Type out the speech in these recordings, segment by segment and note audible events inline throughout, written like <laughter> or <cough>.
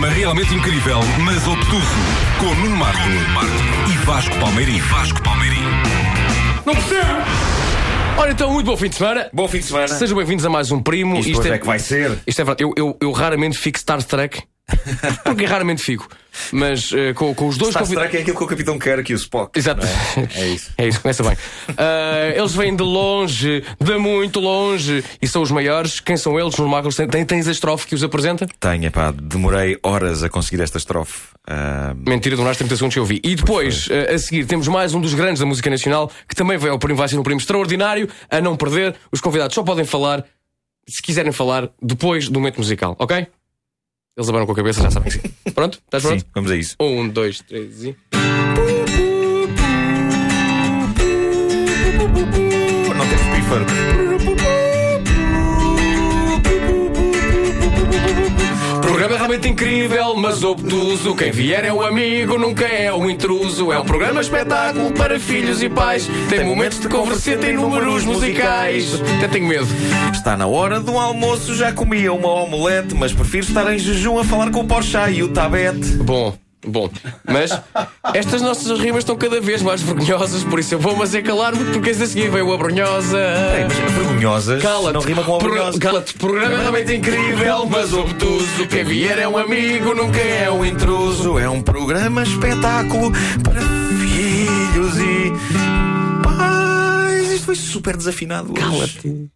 programa realmente incrível, mas obtuso. Com Nuno Marco, e Vasco Palmeirim. Vasco Palmeirim. Não percebo! Ora então, muito bom fim de semana. Bom fim de semana. Sejam bem-vindos a mais um Primo. Isto hoje é que vai ser. Isto é verdade. Eu, eu, eu raramente fico Star Trek. <laughs> Porque raramente fico. Mas eh, com, com os dois convidados. Trek é aquilo que o Capitão quer que o Spock. Exato. É? <laughs> É isso. É isso, começa bem. Ah, eles vêm de longe, de muito longe, e são os maiores. Quem são eles? No Marcos, tem, tens a estrofe que os apresenta? Tenho, pá, demorei horas a conseguir esta estrofe. Ah, Mentira, demoraste 30 segundos que eu vi. E depois, eh, a seguir, temos mais um dos grandes da música nacional, que também vai ao primo, vai ser um primo extraordinário, a não perder. Os convidados só podem falar, se quiserem falar, depois do momento musical, ok? Eles abanam com a cabeça, já sabem que sim. <laughs> Pronto? Estás pronto? sim, vamos a isso. Um, dois, três e. Não temos pífaro. Programa realmente incrível, mas obtuso. Quem vier é um amigo, nunca é um intruso. É um programa espetáculo para filhos e pais. Tem momentos de conversa, tem números musicais. Até tenho medo. Está na hora do almoço, já comia uma omelete, mas prefiro estar em jejum a falar com o Porsche e o Tabete. Bom, bom. Mas estas nossas rimas estão cada vez mais vergonhosas, por isso eu vou mas é calar-me, porque a seguir veio a brunhosa. Mas vergonhosas Cala-te. não rima com orgulhosa. Cala-te. Programa realmente incrível, mas obtuso. Quem vier é um amigo, nunca é um intruso. É um programa espetáculo para filhos e pais. Isto foi super desafinado hoje. Cala-te.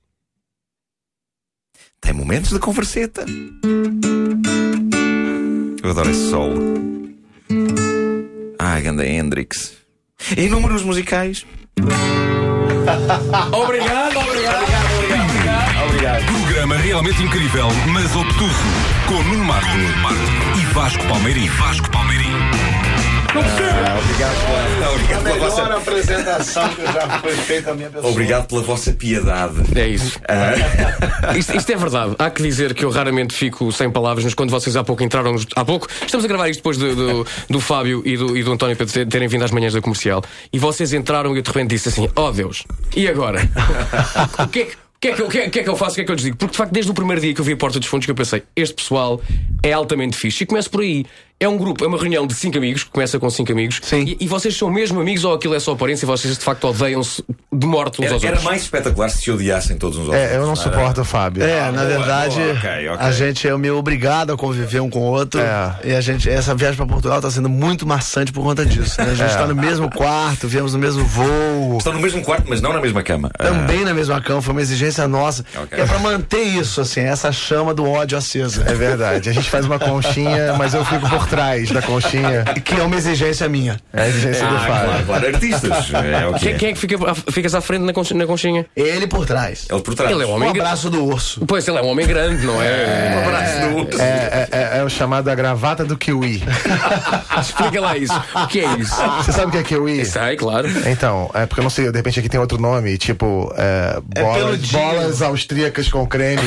Tem momentos de converseta. Eu adoro esse solo. Ah, ganda Hendrix. E números musicais? <laughs> Obrigado, obrigado. Programa realmente incrível, mas obtuso. Com Nuno Marco, e Vasco Palmeirim. Vasco Palmeirim. Obrigado pela vossa, Melhor apresentação que já foi feita a minha pessoa. obrigado pela vossa piedade. É isso. <laughs> Isto, isto é verdade. Há que dizer que eu raramente fico sem palavras, mas quando vocês há pouco entraram. nos- Há pouco. Estamos a gravar isto depois do, do, do Fábio e do, e do António Pedro ter- terem vindo às manhãs da comercial. E vocês entraram e eu de repente disse assim: Oh Deus, e agora? <laughs> o que é que. O que, é que, que é- o que é que eu faço? O que é que eu lhes digo? Porque de facto, desde o primeiro dia que eu vi a Porta dos Fundos, que eu pensei, este pessoal é altamente fixe. E começo por aí. É um grupo, é uma reunião de cinco amigos, que começa com cinco amigos. Sim. E, e vocês são mesmo amigos ou aquilo é só aparência e vocês de facto odeiam-se de morte uns Era, aos era outros? mais espetacular se se odiassem todos uns aos É, eu não outros. suporto o Fábio. É, na boa, verdade, boa, ok, ok. a gente é meio obrigado a conviver um com o outro. É. E a gente, essa viagem pra Portugal tá sendo muito maçante por conta disso. né? A gente tá no mesmo quarto, viemos no mesmo voo. Estão no mesmo quarto, mas não na mesma cama. Ah, Também na mesma cama, foi uma exigência nossa. Ok. Que é pra manter isso, assim, essa chama do ódio acesa. É verdade. A gente faz uma conchinha, mas eu fico por trás da conchinha. <laughs> Que é uma exigência minha. É a exigência do ah, Fábio. claro, claro. Artistas. <laughs> É o que Quem, é. quem é que fica, ficas à frente na, conch- na conchinha? Ele por trás. Ele por trás. Ele é um Um homem grande. abraço do urso. Pois, ele é um homem grande, não é? Um abraço do urso. É, é- é- é o chamado a gravata do kiwi. <laughs> Explica lá isso. O que é isso? Você sabe o que é kiwi? Sai, claro. Então, é porque eu não sei, de repente aqui tem outro nome, tipo é, bolas, bolas austríacas com creme.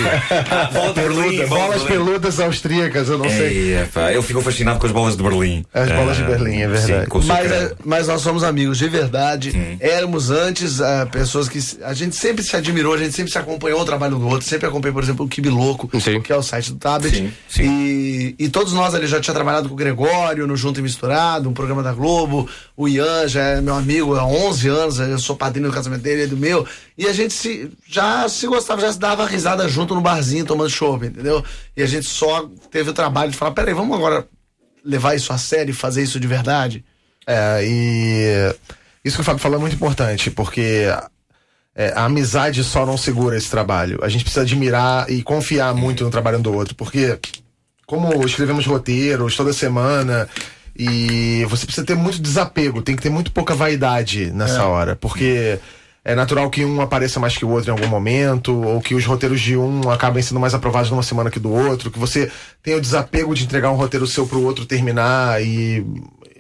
Bolas peludas austríacas, eu não sei. Ei, epá, ele ficou fascinado com as bolas de Berlim. As bolas de Ah, Berlim, é verdade. Sim, Mas, é, mas nós somos amigos de verdade. Éramos antes ah, pessoas que a gente sempre se admirou, a gente sempre se acompanhou o trabalho do outro. Sempre acompanhei, por exemplo, o Kibi Louco, Sim. que é o site do Tablet. Sim, sim. E, e todos nós ali já tinha trabalhado com o Gregório no Junto e Misturado, um programa da Globo. O Ian já é meu amigo há 11 anos, eu sou padrinho do casamento dele, ele é do meu. E a gente se, já se gostava, já se dava risada junto no barzinho tomando chopp, entendeu? E a gente só teve o trabalho de falar: peraí, vamos agora levar isso a sério e fazer isso de verdade? É, e isso que o Fábio falou é muito importante, porque é, a amizade só não segura esse trabalho. A gente precisa admirar e confiar muito no trabalho um do outro, porque como escrevemos roteiros toda semana e você precisa ter muito desapego, tem que ter muito pouca vaidade nessa hora, porque é natural que um apareça mais que o outro em algum momento, ou que os roteiros de um acabem sendo mais aprovados numa semana que do outro, que você tenha o desapego de entregar um roteiro seu pro outro terminar e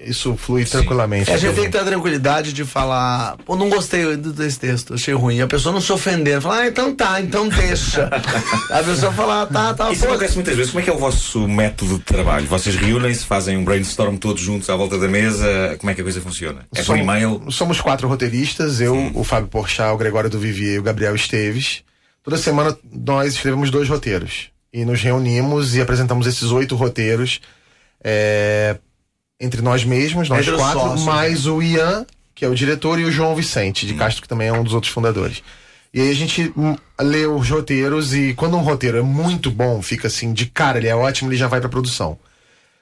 isso flui tranquilamente. É, a gente tem que ter a tranquilidade de falar, pô, não gostei desse texto, achei ruim. A pessoa não se ofender, falar, ah, então tá, então deixa. <laughs> a pessoa falar, tá, tá, Isso pô. acontece muitas vezes. Como é que é o vosso método de trabalho? Vocês reúnem-se, fazem um brainstorm todos juntos à volta da mesa? Como é que a coisa funciona? É por Somos- e-mail? Somos quatro roteiristas, eu, o Fábio Porchat, o Gregório do Vivier e o Gabriel Esteves. Toda semana nós escrevemos dois roteiros. E nos reunimos e apresentamos esses oito roteiros é, entre nós mesmos, nós quatro, mais o Ian, que é o diretor, e o João Vicente, Hum. de Castro, que também é um dos outros fundadores. E aí a gente hum, lê os roteiros e quando um roteiro é muito bom, fica assim, de cara, ele é ótimo, ele já vai pra produção.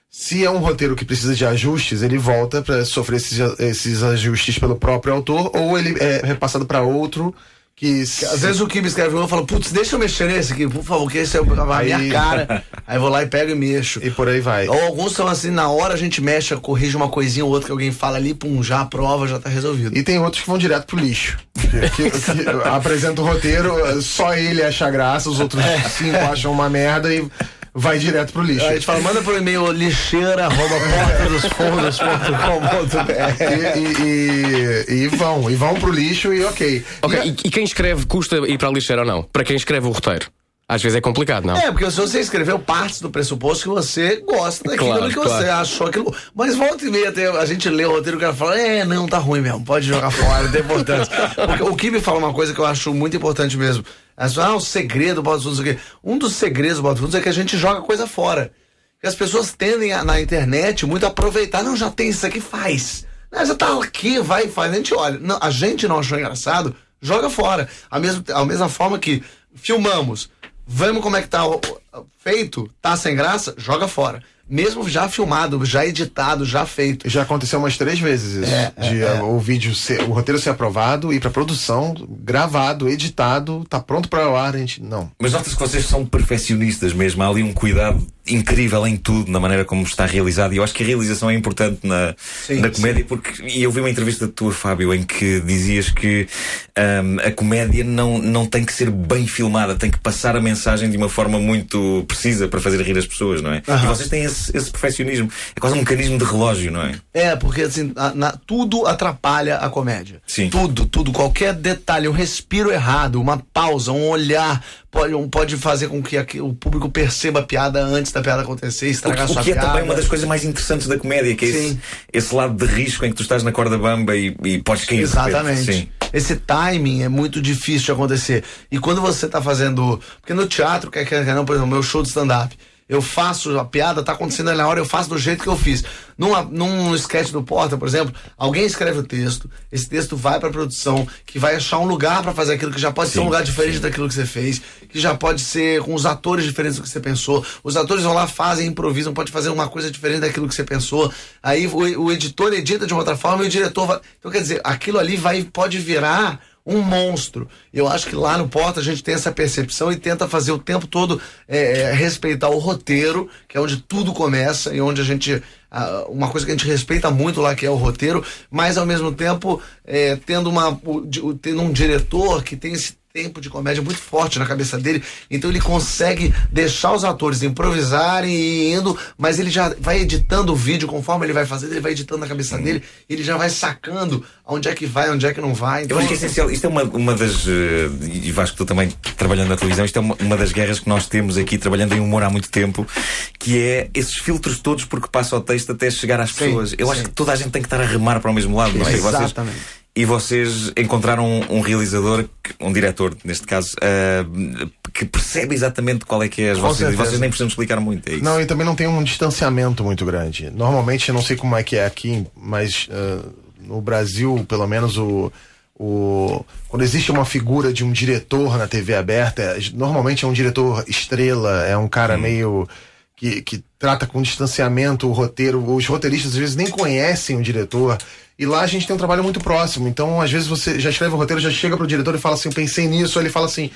Se é um roteiro que precisa de ajustes, ele volta para sofrer esses, esses ajustes pelo próprio autor ou ele é repassado para outro que se- Às vezes o Kim escreve um e fala, putz, deixa eu mexer nesse aqui, por favor, que esse é a Aí- minha cara. <laughs> Aí eu vou lá e pego e mexo. e por aí vai. Ou alguns são assim, na hora a gente mexe, corrige uma coisinha ou outra que alguém fala ali, pum, já aprova, já tá resolvido. E tem outros que vão direto pro lixo. Que, que- que apresenta o roteiro, só ele acha graça, os outros cinco acham uma merda e vai direto pro lixo. A gente fala, manda pro e-mail lixeira, arroba porta dos fundos.com.br. E, e- e- e vão, e vão pro lixo e ok. Ok, E- e, e quem escreve custa ir para a lixeira ou não? Para quem escreve o roteiro? Às vezes é complicado, não? É, porque se você escreveu partes do pressuposto que você gosta daquilo Claro, que claro. você achou aquilo. Mas volta e meia até a gente lê o roteiro e o cara fala, é, não, tá ruim mesmo, pode jogar fora, não tem importância. <laughs> Porque o Kibe fala uma coisa que eu acho muito importante mesmo. Ah, o segredo do Bota Fundos, não sei o quê. Um dos segredos do Bota Fundos é que a gente joga coisa fora. Porque as pessoas tendem a, na internet muito a aproveitar, não, já tem isso aqui, faz. Não, já tá aqui, vai e faz. A gente olha, não, a gente não achou engraçado, joga fora. A mesma, a mesma forma que filmamos, vamos como é que tá feito, tá sem graça, joga fora. Mesmo já filmado, já editado, já feito. Já aconteceu umas três vezes isso. É, de é, é. o vídeo ser, o roteiro ser aprovado, ir pra produção, gravado, editado, tá pronto para o ar, a gente. Não. Mas nota-se que vocês são perfeccionistas mesmo. Há ali um cuidado incrível em tudo, na maneira como está realizado. E eu acho que a realização é importante na, Sim, na comédia, porque. E eu vi uma entrevista tua, Fábio, em que dizias que ahm, a comédia não, não tem que ser bem filmada, tem que passar a mensagem de uma forma muito precisa para fazer rir as pessoas, não é? E vocês têm esse, esse perfeccionismo. É quase um mecanismo de relógio, não é? É, porque assim, na- tudo atrapalha a comédia. Sim. Tudo, tudo. Qualquer detalhe, um respiro errado, uma pausa, um olhar, pode, um- pode fazer com que o público perceba a piada antes da piada acontecer, O, estragar que- o sua que é piada. também uma das coisas mais interessantes da comédia, que é esse, esse lado de risco em que tu estás na corda bamba e, e podes cair. Exatamente. Sim. Esse timing é muito difícil de acontecer. E quando você tá fazendo. Porque no teatro, quer quer não, por exemplo, meu show de stand-up. Eu faço, a piada tá acontecendo ali na hora, eu faço do jeito que eu fiz. Numa, num sketch do Porta, por exemplo, alguém escreve o texto, esse texto vai pra produção, que vai achar um lugar pra fazer aquilo que já pode ser um Sim, lugar diferente daquilo que você fez, que já pode ser com os atores diferentes do que você pensou. Os atores vão lá, fazem, improvisam, pode fazer uma coisa diferente daquilo que você pensou. Aí o, o editor edita de uma outra forma e o diretor vai. Então, quer dizer, aquilo ali vai, pode virar um monstro. Eu acho que lá no Porta a gente tem essa percepção e tenta fazer o tempo todo é, é, respeitar o roteiro, que é onde tudo começa e onde a gente. uma coisa que a gente respeita muito lá, que é o roteiro, mas ao mesmo tempo é, tendo, uma, tendo um diretor que tem esse tempo de comédia muito forte na cabeça dele, então ele consegue deixar os atores improvisarem e indo, mas ele já vai editando o vídeo conforme ele vai fazendo, ele vai editando na cabeça dele, ele já vai sacando onde é que vai, onde é que não vai. Eu Então, acho que é essencial. Isto é uma, uma das. eh, e Vasco, tu também trabalhando na televisão, isto é uma, uma das guerras que nós temos aqui, trabalhando em humor há muito tempo, que é esses filtros todos porque passa o texto até chegar às Sim, pessoas. Eu acho sim. que toda a gente tem que estar a remar para o mesmo lado, não é? E vocês- Exatamente. E vocês encontraram um, um realizador, um diretor, neste caso, ah, que percebe exatamente qual é que é as vossas. Vocês nem precisam explicar muito. É isso. Não, e também não tem um distanciamento muito grande. Normalmente, eu não sei como é que é aqui, mas ah, no Brasil, pelo menos, o, o, quando existe uma figura de um diretor na TV aberta, é- normalmente é um diretor estrela, é um cara meio. Que, que trata com distanciamento o roteiro. Os roteiristas às vezes nem conhecem o diretor. E lá a gente tem um trabalho muito próximo. Então, às vezes, você já escreve o roteiro, já chega pro diretor e fala assim: eu pensei nisso. Aí ele fala assim: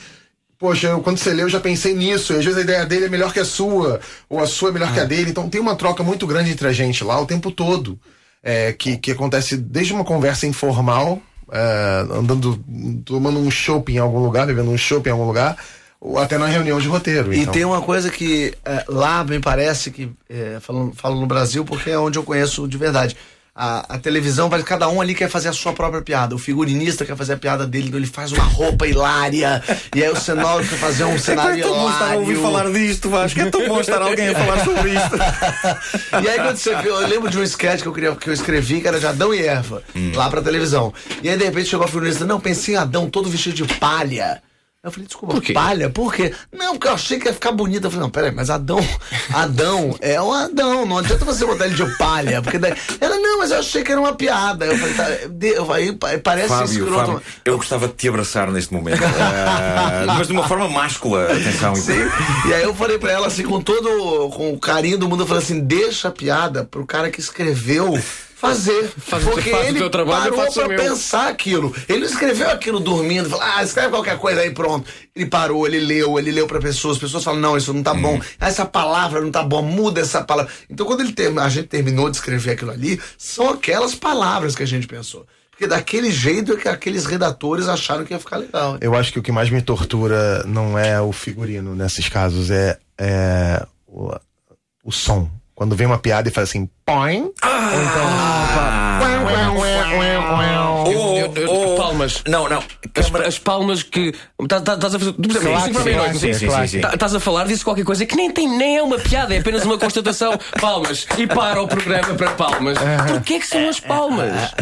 Poxa, eu, quando você leu, eu já pensei nisso. E às vezes a ideia dele é melhor que a sua, ou a sua é melhor que a dele. Então tem uma troca muito grande entre a gente lá o tempo todo. é, que, que acontece desde uma conversa informal, é, andando, tomando um chopp em algum lugar, bebendo um chopp em algum lugar, ou até na reunião de roteiro. E então. tem uma coisa que é, lá me parece que, é, falando, falo no Brasil porque é onde eu conheço de verdade. A, a televisão, vai, cada um ali quer fazer a sua própria piada. O figurinista quer fazer a piada dele, então ele faz uma roupa hilária. <laughs> e aí o cenógrafo quer fazer um cenário é tão bom estar a ouvir hilário. falar disto, Vasco. É tão bom estar alguém a falar sobre isto. <laughs> E aí quando você vê, eu lembro de um sketch que eu, queria, que eu escrevi, que era de Adão e Eva, lá pra televisão. E aí de repente chegou a figurinista, não, pensei em Adão todo vestido de palha. Eu falei, desculpa, Por quê? palha? Por quê? Não, porque eu achei que ia ficar bonita. Eu falei, não, peraí, mas Adão, Adão é um Adão, não adianta você botar ele de palha. Porque daí, ela, não, mas eu achei que era uma piada. Eu falei, tá, eu falei, pa- parece Fábio, escroto. Fábio, eu gostava de te abraçar neste momento. <laughs> Ah, mas de uma forma máscula, atenção. Sim. E aí eu falei pra ela assim, com todo com o carinho do mundo, eu falei assim, deixa a piada pro cara que escreveu fazer. Faz o- porque faz ele trabalho, parou meu. pensar aquilo. Ele não escreveu aquilo dormindo, falou, ah, escreve qualquer coisa aí, pronto. Ele parou, ele leu, ele leu pra pessoas, as pessoas falam, não, isso não tá Uhum. bom. Essa palavra não tá boa, muda essa palavra. Então quando ele term- a gente terminou de escrever aquilo ali, são aquelas palavras que a gente pensou. Porque daquele jeito é que aqueles redatores acharam que ia ficar legal. Eu acho que o que mais me tortura não é o figurino nesses casos, é, é o, o som. Quando vem uma piada e faz assim, põe. Eu- eu- oh, palmas. Não, não. As, as palmas que. tá- tá- Estás a fazer. Tá- Estás a falar disso qualquer coisa que nem, tem, nem é uma piada, é apenas uma constatação. <laughs> Palmas. E para o programa para palmas. Porquê que são as palmas?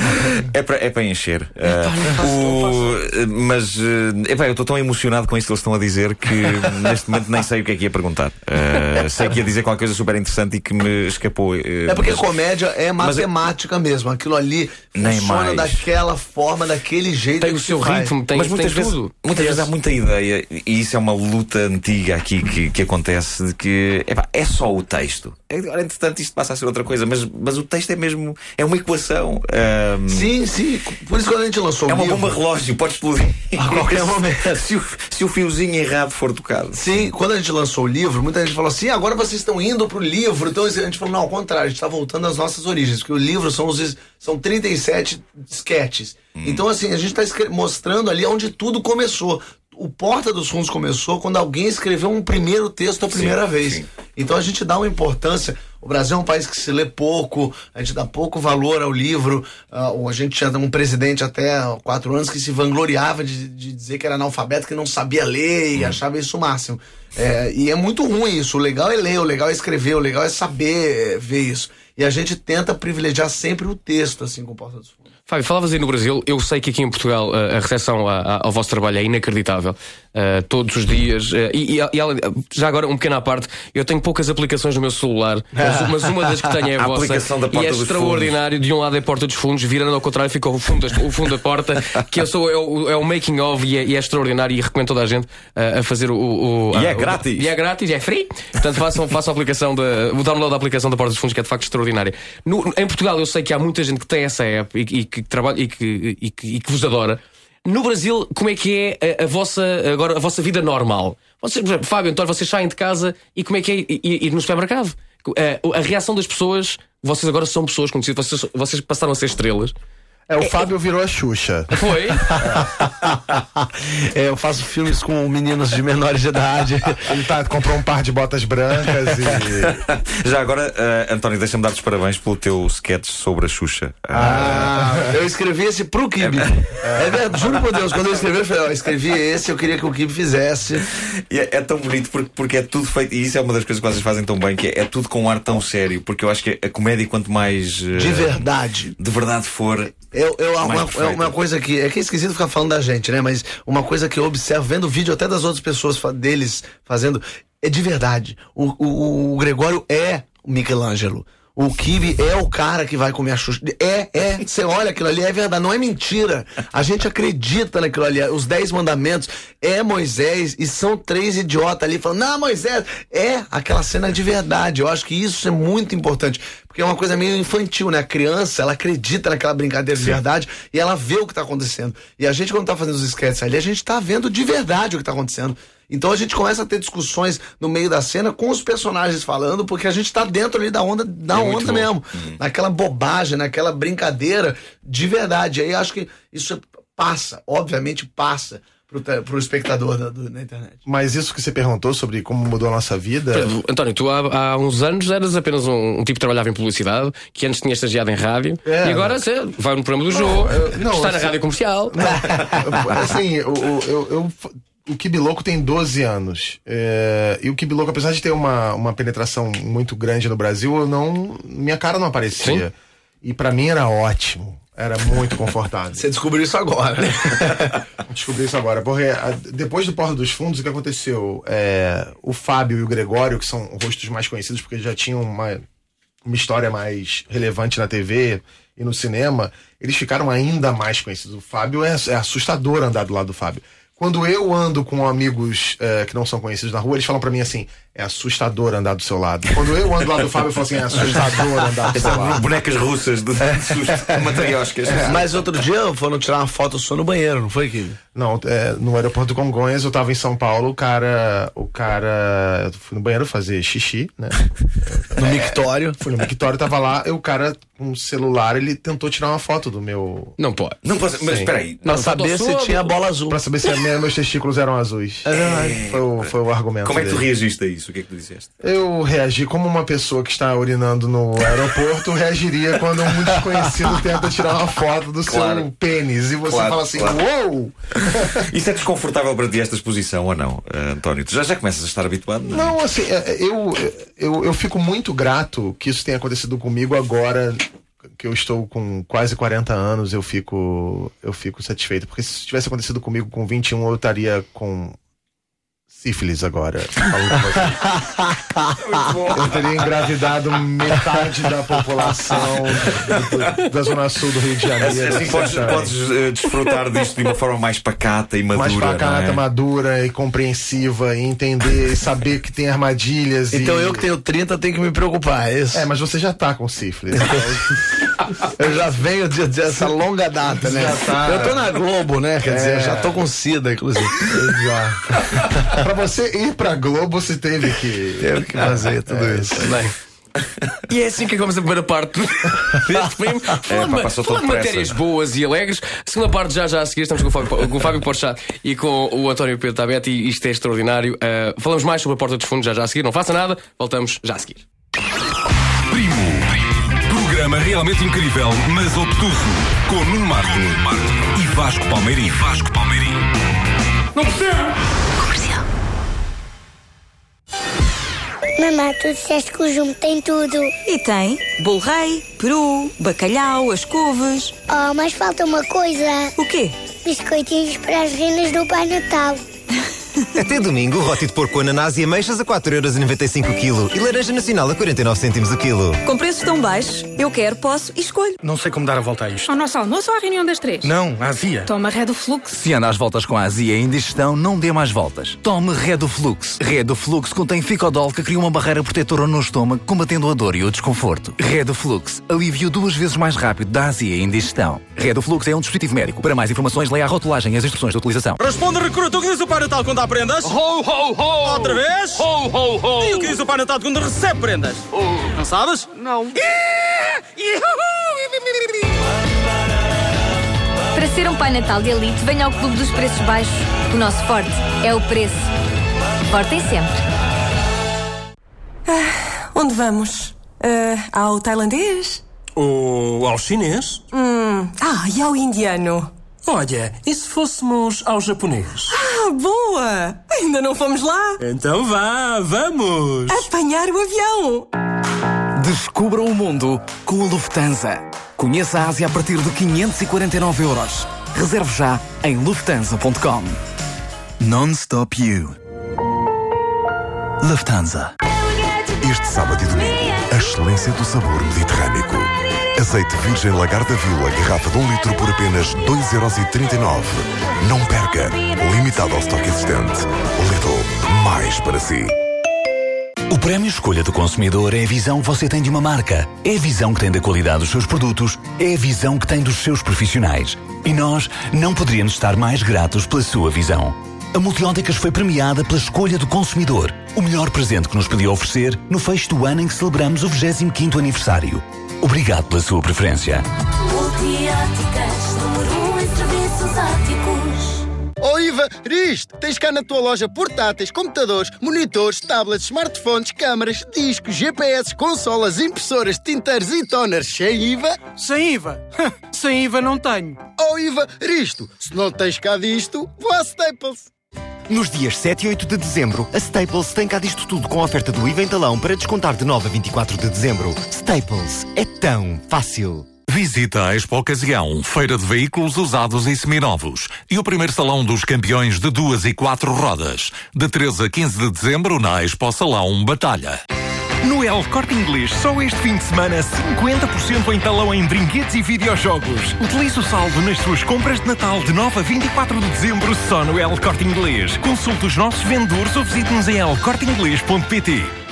É para é para encher. Ah, o- mas eh, epá, eu estou tão emocionado com isto que eles estão a dizer que <laughs> neste momento nem sei o que é que ia perguntar. Ah, sei que ia dizer qualquer coisa super interessante e que me escapou. eh, É porque mas- comédia é mas- matemática mesmo. Aquilo ali Nem funciona mais. daquela forma, daquele jeito. Tem que o se seu faz. ritmo, tem, mas tem muitas vezes, tudo. muitas vezes há muita ideia, e isso é uma luta antiga aqui que, que acontece, de que epá, é só o texto. Agora, entretanto, isto passa a ser outra coisa, mas, mas o texto é mesmo. É uma equação. ahm, Sim, sim. Por isso quando a gente lançou é o uma livro. bomba relógio, pode explodir. A qualquer <laughs> momento. se, o, se o fiozinho errado for tocado. Sim, quando a gente lançou o livro, muita gente falou assim: agora vocês estão indo pro livro. Então a gente falou: não, ao contrário, a gente está voltando às nossas origens, porque o livro são, os, são 37 sketches. Então, assim, a gente está mostrando ali onde tudo começou. O Porta dos Fundos começou quando alguém escreveu um primeiro texto a primeira vez. sim. Então a gente dá uma importância. O Brasil é um país que se lê pouco, a gente dá pouco valor ao livro. Ah, a gente tinha um presidente até há quatro anos que se vangloriava de, de dizer que era analfabeto, que não sabia ler e achava isso o máximo. É, e é muito ruim isso. O legal é ler, o legal é escrever, o legal é saber é, ver isso. E a gente tenta privilegiar sempre o texto, assim, com Porta dos Fundos. Fábio, falavas aí no Brasil, eu sei que aqui em Portugal uh, a recepção a- a- ao vosso trabalho é inacreditável. Uh, todos os dias. uh, e, e- e já agora, um pequeno à parte, eu tenho poucas aplicações no meu celular, mas, mas uma das que tenho é a, <laughs> A vossa. aplicação da e Porta é dos extraordinário. De um lado é a porta dos fundos, virando ao contrário fica o fundo, da- o fundo da porta, <laughs> que eu sou, é o, é o making of e é, e é extraordinário e recomendo toda a gente uh, a fazer o. o- o- E é grátis. E é grátis, é free. Portanto, façam, façam a aplicação da, o download da aplicação da Porta dos Fundos, que é de facto extraordinária. No- em Portugal, eu sei que há muita gente que tem essa app e, e que trabalha e que, e, que, e que vos adora. No Brasil, como é que é a, a vossa, agora, a vossa vida normal? Vocês, Fábio, António, vocês saem de casa e como é que é ir, ir no supermercado? A, a reação das pessoas, vocês agora são pessoas conhecidas, vocês, vocês passaram a ser estrelas. É, o Fábio virou a Xuxa. Foi? <laughs> É, eu faço filmes com meninos de menores de idade. Ele tá, comprou um par de botas brancas e. <laughs> Já agora, ah, António, deixa-me dar-te os parabéns pelo teu sketch sobre a Xuxa. Ah, Ah, eu escrevi esse pro Kibe. É verdade, juro por Deus, quando eu escrevi, eu falei, ó, escrevi esse, eu queria que o Kibe fizesse. e é, é tão bonito porque, porque é tudo feito, e isso é uma das coisas que vocês fazem tão bem, que é, é tudo com um ar tão sério, porque eu acho que a comédia, quanto mais ah, De verdade. de verdade for, Eu, eu, uma, é uma coisa que. É que é esquisito ficar falando da gente, né? Mas uma coisa que eu observo, vendo o vídeo até das outras pessoas deles fazendo, é de verdade. O, o, o Gregório é o Michelangelo. O Kibe é o cara que vai comer a Xuxa. É, é. Você olha aquilo ali, é verdade, não é mentira. A gente acredita naquilo ali. Os Dez Mandamentos é Moisés e são três idiotas ali falando, não, Moisés. É aquela cena de verdade. Eu acho que isso é muito importante. Porque é uma coisa meio infantil, né? A criança, ela acredita naquela brincadeira de verdade e ela vê o que tá acontecendo. E a gente, quando tá fazendo os sketches ali, a gente tá vendo de verdade o que tá acontecendo. Então a gente começa a ter discussões no meio da cena com os personagens falando, porque a gente tá dentro ali da onda, da É onda mesmo. Naquela bobagem, naquela brincadeira de verdade. Aí acho que isso passa, obviamente passa pro, te- pro espectador da, do- na internet. Mas isso que você perguntou sobre como mudou a nossa vida. António, tu há, há uns anos eras apenas um, um tipo que trabalhava em publicidade, que antes tinha estagiado em rádio, É. e agora você vai no programa do jogo, eu- não, está na assim- rádio comercial. assim, o, o, eu, eu- o Kibiloco tem 12 anos. É, e o Kibiloco, apesar de ter uma, uma penetração muito grande no Brasil, eu não. Minha cara não aparecia. Sim. E pra mim era ótimo. Era muito confortável. Você descobriu isso agora. <laughs> Descobri isso agora. Porque a- depois do Porta dos Fundos, o que aconteceu? É, o Fábio e o Gregório, que são rostos mais conhecidos porque já tinham uma, uma história mais relevante na TV e no cinema, eles ficaram ainda mais conhecidos. O Fábio é, é assustador andar do lado do Fábio. Quando eu ando com amigos é, que não são conhecidos na rua, eles falam pra mim assim: é assustador andar do seu lado. Quando eu ando do lado do Fábio, eu falo assim: é assustador andar do seu lado. <laughs> Bonecas russas de, de susto, matrioscas. Mas outro dia foram tirar uma foto sua no banheiro, não foi, Kid? Não, é, no aeroporto de Congonhas, eu tava em São Paulo, o cara. O cara. Eu fui no banheiro fazer xixi, né? No mictório. Fui no mictório, tava lá, e o cara com o celular, ele tentou tirar uma foto do meu. Não pode. Não posso, mas Sim. espera aí. Pra Não, saber se tinha do- bola azul. Pra saber se a minha- meus testículos eram azuis. É verdade. Foi o, foi o argumento. Como é que tu dele. reagiste a isso? O que é que tu disseste? Eu reagi como uma pessoa que está urinando no aeroporto <laughs> reagiria quando um desconhecido tenta tirar uma foto do Claro. seu pênis e você Claro, fala assim: claro. uou! <laughs> Isso é desconfortável para ti esta exposição ou não, eh, António? Tu já, já começas a estar habituado? Não. é? Não, assim, é, eu, eu, eu fico muito grato que isso tenha acontecido comigo agora que eu estou com quase 40 anos, eu fico eu fico satisfeito, porque se tivesse acontecido comigo com 21, eu estaria com sífilis agora. falando com você. eu teria engravidado metade da população do- da zona sul do Rio de Janeiro. Assim podes, podes, eh, desfrutar disto de uma forma mais pacata e madura. mais pacata, é? madura e compreensiva e entender e saber que tem armadilhas. Então e... eu que tenho 30 tenho que me preocupar, é isso? É, mas você já tá com sífilis. <laughs> <laughs> Eu já venho de, dessa longa data, né? Já tá. Eu tô na Globo, né? Quer dizer, É. eu já tô com SIDA, inclusive. Exato. pra você ir pra Globo, você teve que. Teve que fazer tudo É, isso. Bem. E é assim que acabamos a primeira parte <laughs> deste. Falando, pá, passou falando de matérias boas e alegres. A segunda parte já já a seguir. Estamos com o Fábio, com o Fábio Porchat e com o António Pedro Tabete e isto é extraordinário. Uh, falamos mais sobre a Porta dos Fundos já já a seguir. Não faça nada. Voltamos já a seguir. Programa realmente incrível, mas obtuso. Com Nuno Marco e Vasco Palmeirim. Vasco Palmeirim. Não percebo! Mamãe, tu disseste que o Jume tem tudo. E tem bolo rei, peru, bacalhau, as couves. Oh, mas falta uma coisa. O quê? Biscoitinhos para as renas do Pai Natal. <laughs> Até domingo, roti de porco, ananás e ameixas a 4,95€ kg e laranja nacional a 49 cêntimos o quilo. Com preços tão baixos, eu quero, posso e escolho. Não sei como dar a volta a isto. Ao nosso almoço ou à reunião das três? Não, azia. Toma Reduflux. Se anda às voltas com a azia e indigestão, não dê mais voltas. Tome Reduflux. Reduflux contém ficodol que cria uma barreira protetora no estômago, combatendo a dor e o desconforto. Reduflux, alívio duas vezes mais rápido da azia e indigestão. Reduflux é um dispositivo médico. Para mais informações, leia a rotulagem e as instruções de utilização. Responde, recruta, o que diz o Natal quando dá prendas? Ho, ho, ho! Outra vez? Ho, ho, ho! E o que diz o Pai Natal quando recebe prendas? Não sabes? Não. Para ser um Pai Natal de elite, venha ao Clube dos Preços Baixos. O nosso forte é o preço. Fortem sempre. Onde vamos? Ah, ao tailandês? Ou ao chinês? Hum, ah, e ao indiano? Olha, e se fôssemos ao japonês? Ah, boa! Ainda não fomos lá? Então vá, vamos! Apanhar o avião! Descubra o mundo com a Lufthansa. Conheça a Ásia a partir de 549 euros. Reserve já em lufthansa.com. Non-stop you. Lufthansa. Este sábado e domingo, a excelência do sabor mediterrâneo. Azeite virgem lagar da Vila, garrafa de um litro por apenas 2,39€. Não perca! Limitado ao estoque existente. Little, mais para si. O prémio Escolha do Consumidor é a visão que você tem de uma marca. É a visão que tem da qualidade dos seus produtos. É a visão que tem dos seus profissionais. E nós não poderíamos estar mais gratos pela sua visão. A Multióticas foi premiada pela Escolha do Consumidor. O melhor presente que nos podia oferecer no fecho do ano em que celebramos o 25º aniversário. Obrigado pela sua preferência. Multióticas, número 1 um em serviços óticos. Oh Iva, isto! Tens cá na tua loja portáteis, computadores, monitores, tablets, smartphones, câmaras, discos, GPS, consolas, impressoras, tinteiros e toners sem IVA? Sem IVA? <laughs> Sem IVA não tenho. Oh Iva, isto! Se não tens cá disto, vou à Staples. Nos dias 7 e 8 de dezembro, a Staples tem cá disto tudo com a oferta do IVA em talão para descontar de 9 a 24 de dezembro. Staples, é tão fácil. Visita a Expo Ocasião, feira de veículos usados e seminovos e o primeiro salão dos campeões de duas e quatro rodas. De 13 a 15 de dezembro na Expo Salão Batalha. No El Corte Inglês, só este fim de semana, 50% em talão em brinquedos e videojogos. Utilize o saldo nas suas compras de Natal de 9 a 24 de dezembro só no El Corte Inglês. Consulte os nossos vendedores ou visite-nos em elcorteinglês.pt.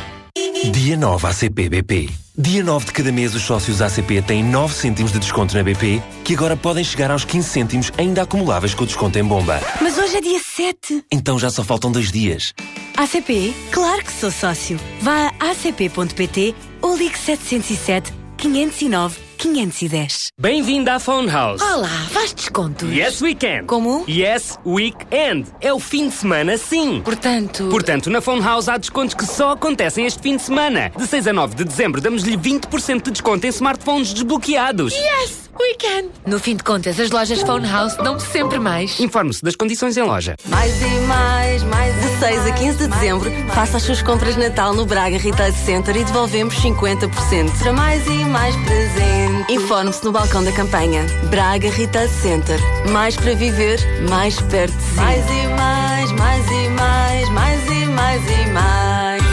Dia 9 ACP BP. Dia 9 de cada mês os sócios ACP têm 9 cêntimos de desconto na BP, que agora podem chegar aos 15 cêntimos ainda acumuláveis com o desconto em bomba. Mas hoje é dia 7. Então já só faltam dois dias. ACP? Claro que sou sócio. Vá a acp.pt ou ligue 707 509 510. Bem-vindo à Phone House. Olá, faz descontos? Yes, we can. Como? Yes, weekend. É o fim de semana, sim. Portanto. Portanto, na Phone House há descontos que só acontecem este fim de semana. De 6 a 9 de dezembro, damos-lhe 20% de desconto em smartphones desbloqueados. Yes, we can. No fim de contas, as lojas Phone House dão sempre mais. Informe-se das condições em loja. Mais e mais, mais de 6 a 15 de dezembro, faça as suas compras de Natal no Braga Retail Center e devolvemos 50% para mais e mais presente. Informe-se no balcão da campanha. Braga Retail Center. Mais para viver, mais perto de si. Mais e mais, mais e mais, mais e mais e mais.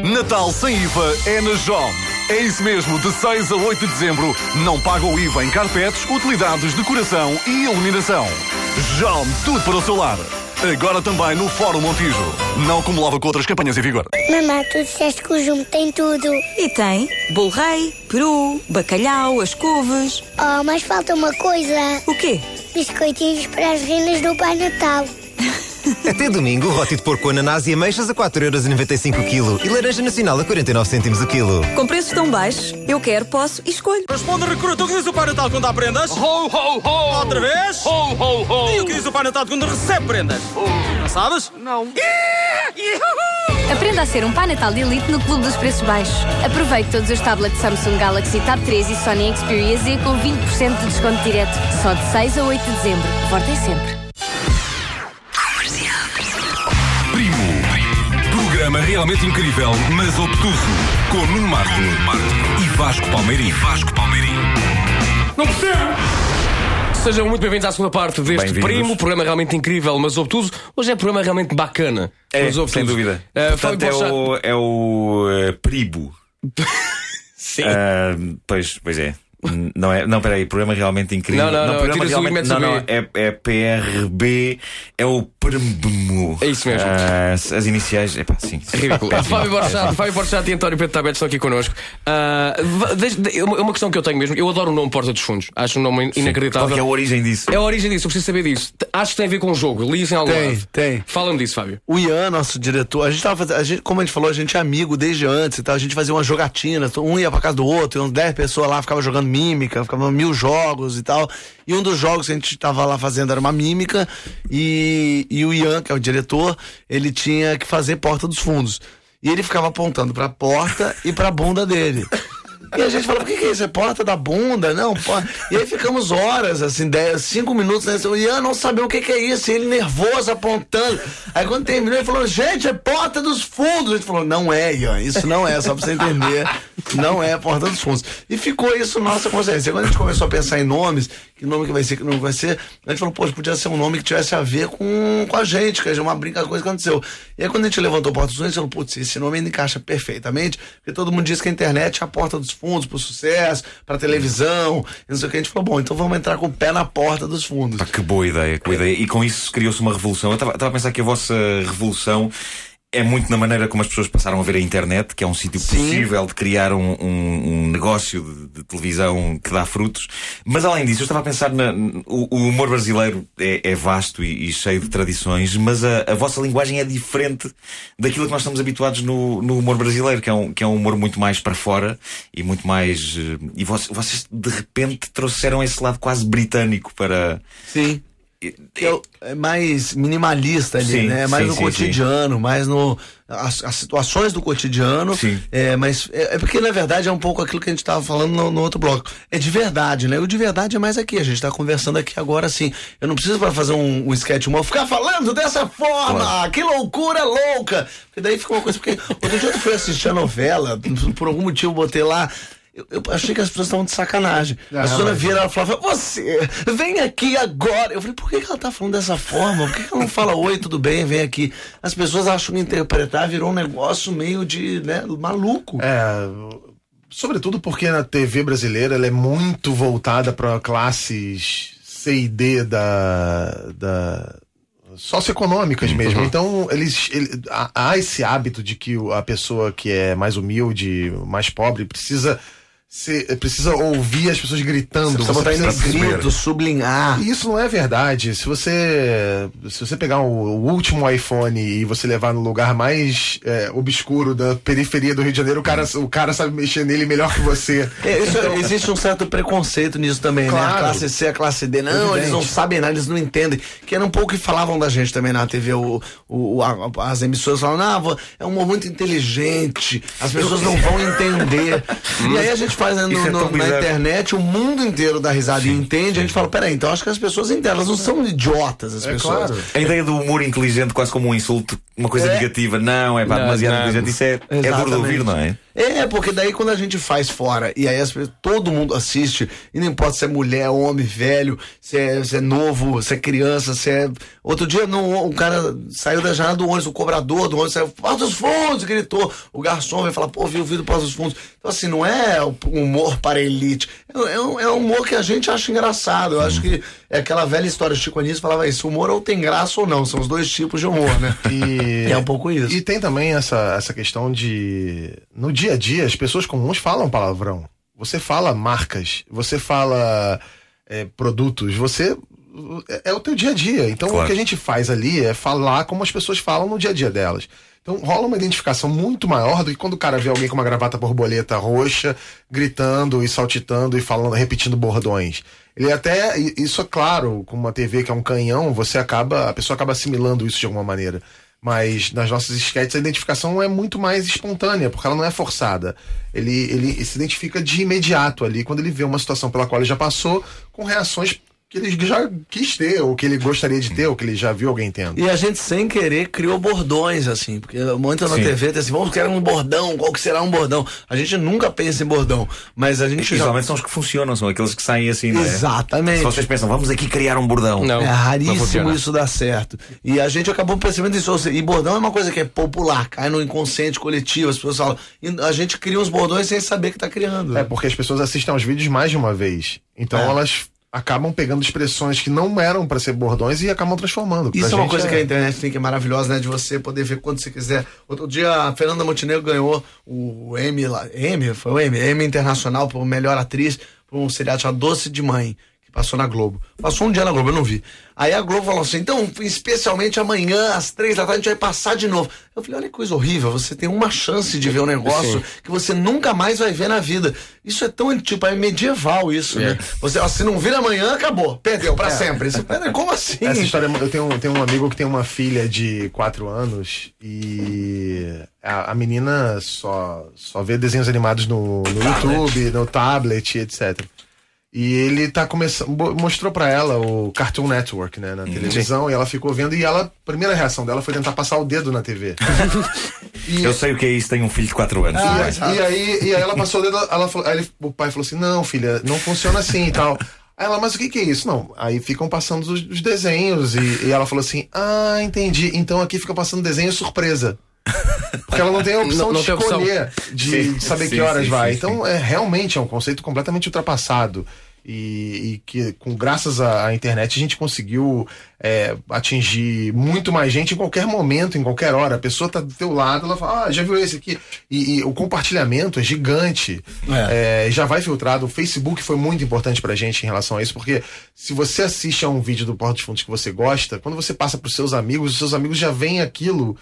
Natal sem IVA é na JOM. É isso mesmo, de 6 a 8 de dezembro, não paga o IVA em carpetes, utilidades, decoração e iluminação. JOM, tudo para o seu lar. Agora também no Fórum Montijo. Não acumulava com outras campanhas em vigor. Mamãe, tu disseste que o Jume tem tudo. E tem bolo rei, peru, bacalhau, as couves. Oh, mas falta uma coisa. O quê? Biscoitinhos para as renas do Pai Natal. <laughs> <laughs> Até domingo, roti de porco, ananás e ameixas a 4,95€ o quilo e laranja nacional a 49 cêntimos o quilo. Com preços tão baixos, eu quero, posso e escolho. Responde, recruta. O que diz o Pai Natal quando dá prendas? Ho, ho, ho! Outra vez? Ho, ho, ho! E o que diz o Pai Natal quando recebe prendas? Não sabes? Não. Aprenda a ser um Pai Natal de elite no Clube dos Preços Baixos. Aproveite todos os tablets Samsung Galaxy Tab 3 e Sony Xperia Z com 20% de desconto direto. Só de 6 a 8 de dezembro. Voltem sempre. Programa realmente incrível, mas obtuso. Com Nuno Marco e Vasco Palmeirim. Vasco Palmeirim. Não percebo! Sejam muito bem-vindos à segunda parte deste Bem-vindos. primo, programa realmente incrível, mas obtuso. Hoje é um programa realmente bacana. É, mas obtuso. sem dúvida. Uh, Fábio Portanto, é Porchat- o, é o eh, Pribo. <laughs> Sim. Ah, pois, pois é. Não é, não, peraí, programa realmente incrível. Não, não, não, programa metes não, não, é, é PRB, é o Prembemo. É isso mesmo. Ah, as as iniciais, epá, sim. É ridículo. Péssimo. Fábio Borchat, Péssimo. Fábio Borchat e António Pedro Tabetes estão aqui connosco. Ah, de- é uma uma questão que eu tenho mesmo. Eu adoro o nome Porta dos Fundos. Acho um nome inacreditável. Qual é a origem disso? É a origem disso, eu preciso saber disso. Acho que tem a ver com o jogo. Li isso em algum Tem, lado. tem. Fala-me disso, Fábio. O Ian, nosso diretor, a gente tava fazendo, a gente, como a gente falou, a gente é amigo desde antes e tal. A gente fazia uma jogatina, um ia pra casa do outro, e uns 10 pessoas lá ficavam jogando mímica, ficavam mil jogos e tal. E um dos jogos que a gente tava lá fazendo era uma mímica, e, e o Ian, que é o diretor, ele tinha que fazer porta dos fundos. E ele ficava apontando pra porta e pra bunda dele. E a gente falou, o que, que é isso? É porta da bunda? Não, porta. E aí ficamos horas, assim, 10, 5 minutos, né? O Ian não sabia o que, que é isso, e ele nervoso, apontando. Aí quando terminou, ele falou, gente, é porta dos fundos. A gente falou, não é, Ian, isso não é, só pra você entender. Não é porta dos fundos. E ficou isso nossa consciência. Quando a gente começou a pensar em nomes, que nome que vai ser, que nome vai ser, a gente falou, poxa, podia ser um nome que tivesse a ver com, com a gente, que é uma brincadeira, coisa que aconteceu. E aí quando a gente levantou porta dos fundos, a gente falou, putz, esse nome ainda encaixa perfeitamente, porque todo mundo diz que a internet é a porta dos fundos pro sucesso, pra televisão, não sei o que. A gente falou, bom, então vamos entrar com o pé na porta dos fundos. Pá, que boa ideia, que boa ideia. E com isso criou-se uma revolução. Eu estava a pensar que a vossa revolução é muito na maneira como as pessoas passaram a ver a internet, que é um sítio possível de criar um, um- um negócio de, de televisão que dá frutos. Mas além disso, eu estava a pensar na, o, o humor brasileiro é, é vasto e, e cheio de tradições, mas a, a vossa linguagem é diferente daquilo que nós estamos habituados no, no humor brasileiro, que é, um, que é um humor muito mais para fora e muito mais. eh, E vocês, vocês de repente trouxeram esse lado quase britânico para. Sim. É, é mais minimalista ali, Sim, né? É mais sim, no sim, cotidiano, mais no. As, as situações do cotidiano. É, mas é, é porque, na verdade, é um pouco aquilo que a gente estava falando no, no outro bloco. É de verdade, né? O de verdade é mais aqui. A gente está conversando aqui agora assim. Eu não preciso para fazer um, um sketch humor ficar falando dessa forma. Que loucura louca! Porque daí fica uma coisa. Porque outro dia eu fui assistir a novela, por algum motivo botei lá. Eu, eu achei que as pessoas estavam de sacanagem. Ah, a Sônia mas- Vieira ela falava, você, vem aqui agora. Eu falei, por que que ela tá falando dessa forma? Por que que ela não fala, oi, tudo bem, vem aqui? As pessoas acham que interpretar virou um negócio meio de, né, maluco. É, sobretudo porque na TV brasileira ela é muito voltada para classes C e D da, da socioeconômicas mesmo. Então eles ele- há, esse hábito de que a pessoa que é mais humilde, mais pobre precisa ser- precisa ouvir as pessoas gritando. Você precisa botar precisa em saber. grito, sublinhar. E isso não é verdade. Se você se você pegar o, o último iPhone e você levar no lugar mais é, obscuro da periferia do Rio de Janeiro, o cara, o cara sabe mexer nele melhor que você. É, isso- Então- existe um certo preconceito nisso também, né? Claro. A classe C, a classe D. Não, Evidente. eles não sabem nada, eles não entendem. Que era um pouco que falavam da gente também na TV. O, o- a- as emissoras falavam, ah, é um humor muito inteligente, as pessoas não vão entender. <laughs> e aí a gente faz no- Isso é no- tão na internet, o mundo inteiro dá risada e entende. A gente fala, peraí, então acho que as pessoas entendem, elas não são idiotas, as É pessoas. claro. A ideia do humor inteligente quase como um insulto, uma coisa É. negativa. Não, é pá, Não, demasiado não. inteligente. Isso é, é duro de ouvir, não é? É, porque daí quando a gente faz fora e aí as todo mundo assiste, e não importa se é mulher, homem, velho, se é, se é novo, se é criança, se é. Outro dia no, um cara saiu da janela do ônibus, o cobrador do ônibus saiu, Porta dos Fundos, gritou. O garçom vai falar, pô, viu o vídeo dos Fundos. Então, assim, não é humor para a elite. É, é um, é um humor que a gente acha engraçado. Eu acho que é aquela velha história, o Chico Anísio falava isso, humor ou tem graça ou não, são os dois tipos de humor, né? E <laughs> é um pouco isso. E tem também essa, essa questão de. No dia a dia, as pessoas comuns falam palavrão. Você fala marcas, você fala é, produtos, você. É, é o teu dia a dia. Então Claro. o que a gente faz ali é falar como as pessoas falam no dia a dia delas. Então rola uma identificação muito maior do que quando o cara vê alguém com uma gravata borboleta roxa, gritando e saltitando e falando, repetindo bordões. Ele até, isso é claro, com uma TV que é um canhão, você acaba, a pessoa acaba assimilando isso de alguma maneira. Mas nas nossas sketches a identificação é muito mais espontânea, porque ela não é forçada. Ele, ele se identifica de imediato ali, quando ele vê uma situação pela qual ele já passou, com reações que ele já quis ter, ou que ele gostaria de ter, ou que ele já viu alguém tendo. E a gente, sem querer, criou bordões, assim. Porque muita na Sim. TV tem assim, vamos criar um bordão, qual que será um bordão? A gente nunca pensa em bordão, mas a gente E já... são os que funcionam, são aqueles que saem assim, não é? Exatamente. Se vocês pensam, vamos aqui criar um bordão. é raríssimo isso dar certo. E a gente acabou percebendo isso. ou seja, E bordão é uma coisa que é popular, cai no inconsciente coletivo, as pessoas falam. E a gente cria uns bordões sem saber que tá criando. É, porque as pessoas assistem aos vídeos mais de uma vez. Então É. elas acabam pegando expressões que não eram pra ser bordões e acabam transformando. Isso é uma coisa que a internet tem que é maravilhosa, né? De você poder ver quando você quiser. Outro dia a Fernanda Montenegro ganhou o lá. Emmy? Foi o Emmy? Emmy Internacional por melhor atriz por um seriado chamado Doce de Mãe, passou na Globo. Passou um dia na Globo, eu não vi. Aí a Globo falou assim: então, especialmente amanhã, às três da tarde, a gente vai passar de novo. Eu falei: olha que coisa horrível, você tem uma chance de ver um negócio Sim. que você nunca mais vai ver na vida. Isso é tão, tipo, é medieval isso, né? Você, ó, se não vir amanhã, acabou, perdeu pra É. sempre. Pera, como assim? Essa história, eu tenho, eu tenho um amigo que tem uma filha de 4 anos e a, a menina só, só vê desenhos animados no, no YouTube, no tablet, etc. E ele tá começando. Mostrou pra ela o Cartoon Network, né, na televisão, e ela ficou vendo, e ela, a primeira reação dela foi tentar passar o dedo na TV. <laughs> Eu sei o que é isso, tenho um filho de 4 anos. E, e aí, e aí ela passou o dedo, ela falou, aí ele- o pai falou assim: não, filha, não funciona assim e tal. Aí ela, mas o que, que é isso? Não, aí ficam passando os, os desenhos. E, e ela falou assim: ah, entendi. Então aqui fica passando desenho surpresa. Porque ela não tem a opção Não- não de tem opção. escolher, de, Sim, de saber sim, que horas sim, vai. sim, então, é realmente é um conceito completamente ultrapassado. E, e que, com graças à, internet, a gente conseguiu é, atingir muito mais gente em qualquer momento, em qualquer hora. A pessoa tá do teu lado, ela fala, ah, já viu esse aqui? E, e o compartilhamento é gigante. É, já vai filtrado. O Facebook foi muito importante pra gente em relação a isso, porque se você assiste a um vídeo do Porta dos Fundos que você gosta, quando você passa pros seus amigos, os seus amigos já veem aquilo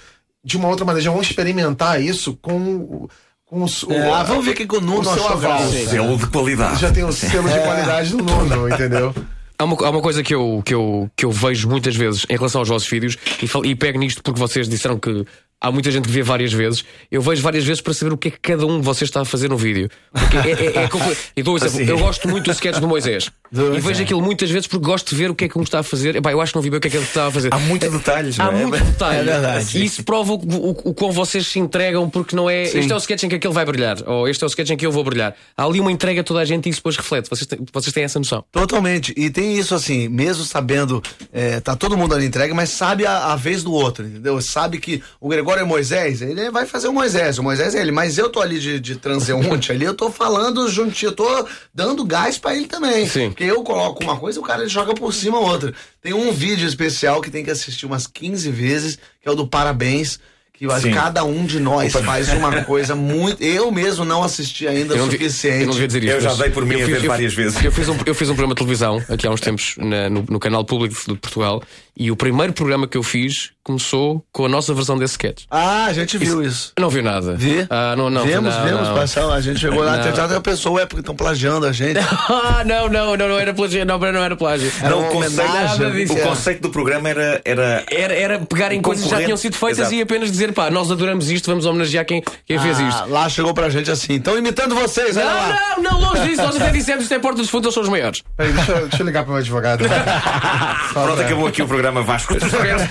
de uma outra maneira, já vão experimentar isso com, com o, o- É, ah, vamos ver o que o Nuno seu achou aval. Selo de qualidade. Já tem o selo de <laughs> É. qualidade do Nuno, entendeu? Há uma, há uma coisa que eu, que, eu, que eu vejo muitas vezes em relação aos vossos vídeos e, fal- e pego nisto porque vocês disseram que há muita gente que vê várias vezes. Eu vejo várias vezes para saber o que é que cada um de vocês está a fazer no vídeo. Porque é, é, é compli- <laughs> eu, dou um exemplo. Eu gosto muito do sketch do Moisés. <laughs> e vejo aquilo muitas vezes porque gosto de ver o que é que um está a fazer. Epá, eu acho que não vi bem o que é que ele estava a fazer. Há muitos detalhes, Há é? muito <laughs> detalhe. É verdade. E isso prova o, o, o quão vocês se entregam, porque não é. Sim. Este é o sketch em que aquele vai brilhar, ou este é o sketch em que eu vou brilhar. Há ali uma entrega a toda a gente e isso depois reflete. Vocês têm, vocês têm essa noção. Totalmente. E tem isso assim, mesmo sabendo, é, tá todo mundo ali entregue, mas sabe a, a vez do outro, entendeu? Sabe que o Gregório é Moisés, ele vai fazer o Moisés, o Moisés é ele, mas eu tô ali de, de transeunte ali, eu tô falando juntinho, eu tô dando gás pra ele também. Sim. Porque eu coloco uma coisa, o cara ele joga por cima outra. Tem um vídeo especial que tem que assistir umas 15 vezes, que é o do Parabéns. Que eu acho Sim. que cada um de nós Opa. faz uma coisa muito. Eu mesmo não assisti ainda Eu o suficiente. eu não devia dizer isto. Eu já dei por mim eu a ver várias vezes. Eu fiz, um, eu fiz um programa de televisão aqui há uns tempos na- no, no canal público de Portugal e o primeiro programa que eu fiz começou com a nossa versão desse sketch. Ah, a gente viu isso. Eu não vi nada. Vi? Ah, não, não, vemos, não, vemos, não. passar, a gente chegou lá, <laughs> Não. até já a pessoa, é porque estão plagiando a gente. <laughs> Ah, não, não, não, não era plágio, não, não era plágio. Era Não, conceito, o conceito do programa era. era Era, era pegarem coisas que já tinham sido feitas Exato. e apenas dizer, pá, nós adoramos isto, vamos homenagear quem, quem fez Ah, isto. Lá chegou pra gente assim, estão imitando vocês, olha lá. Não, não, não, longe disso, nós até dissemos isto é porta dos fundos, eles são os maiores. Peraí, deixa, eu- deixa eu ligar para o meu advogado. <laughs> Pronto, acabou aqui o programa Vasco.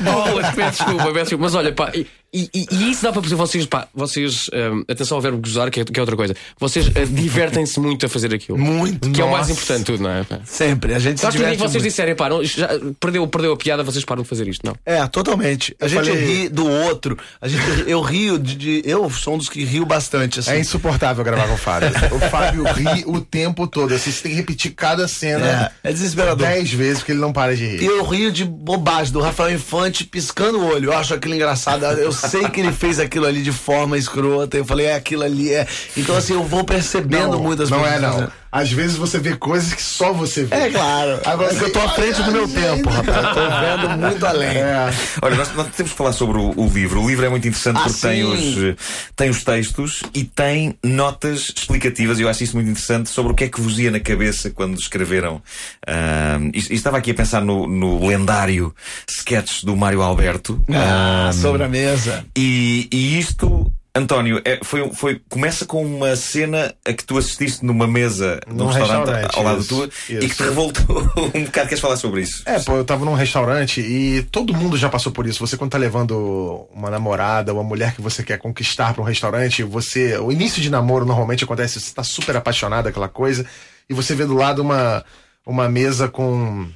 Bolas, peço desculpa, peço desculpa. Mas olha, pá, e, e- e isso dá para perceber vocês, pá, vocês, hum, atenção ao verbo gozar, que é, que é outra coisa. Vocês eh, divertem-se muito a fazer aquilo. Muito. Que é o mais Nossa. importante de tudo, não é? pá? Sempre, a gente se Eu acho que o dia diverte que vocês muito. disserem, pá, não, já, perdeu, perdeu a piada, vocês param de fazer isto, não. É, totalmente. A gente falei- ri do outro. A gente, eu rio de, de- Eu sou um dos que rio bastante, assim. É insuportável gravar com o Fábio. <laughs> O Fábio ri o tempo todo. Assim, você tem que repetir cada cena É, é desesperador. dez vezes, porque ele não para de E rir. eu rio de bobagem do Rafael Infante piscando o olho. Eu acho aquilo engraçado. Eu sei que ele fez aquilo ali de forma escrota. Eu falei, é aquilo ali é. Então, assim, eu vou percebendo Não, muitas não é coisas. não. né? Às vezes você vê coisas que só você vê. É claro. Agora é que eu tô à frente do meu tempo, rapaz. Eu tô vendo muito além. É. Olha, nós, nós temos que falar sobre o, o livro. O livro é muito interessante Ah, porque tem os, tem os textos e tem notas explicativas. e Eu acho isso muito interessante sobre o que é que vos ia na cabeça quando escreveram. Ahm, e, e estava aqui a pensar no, no lendário sketch do Mário Alberto. Ah, sobre a mesa. e, e isto. António, é- foi, foi, começa com uma cena a que tu assististe numa mesa num restaurante, ao lado isso, tua e que isso. te revoltou <laughs> um bocado. Queres falar sobre isso? É, pô, eu tava num restaurante e todo mundo já passou por isso. Você quando tá levando uma namorada, uma mulher que você quer conquistar pra um restaurante, você. O início de namoro normalmente acontece, você tá super apaixonado aquela coisa, e você vê do lado uma, uma mesa com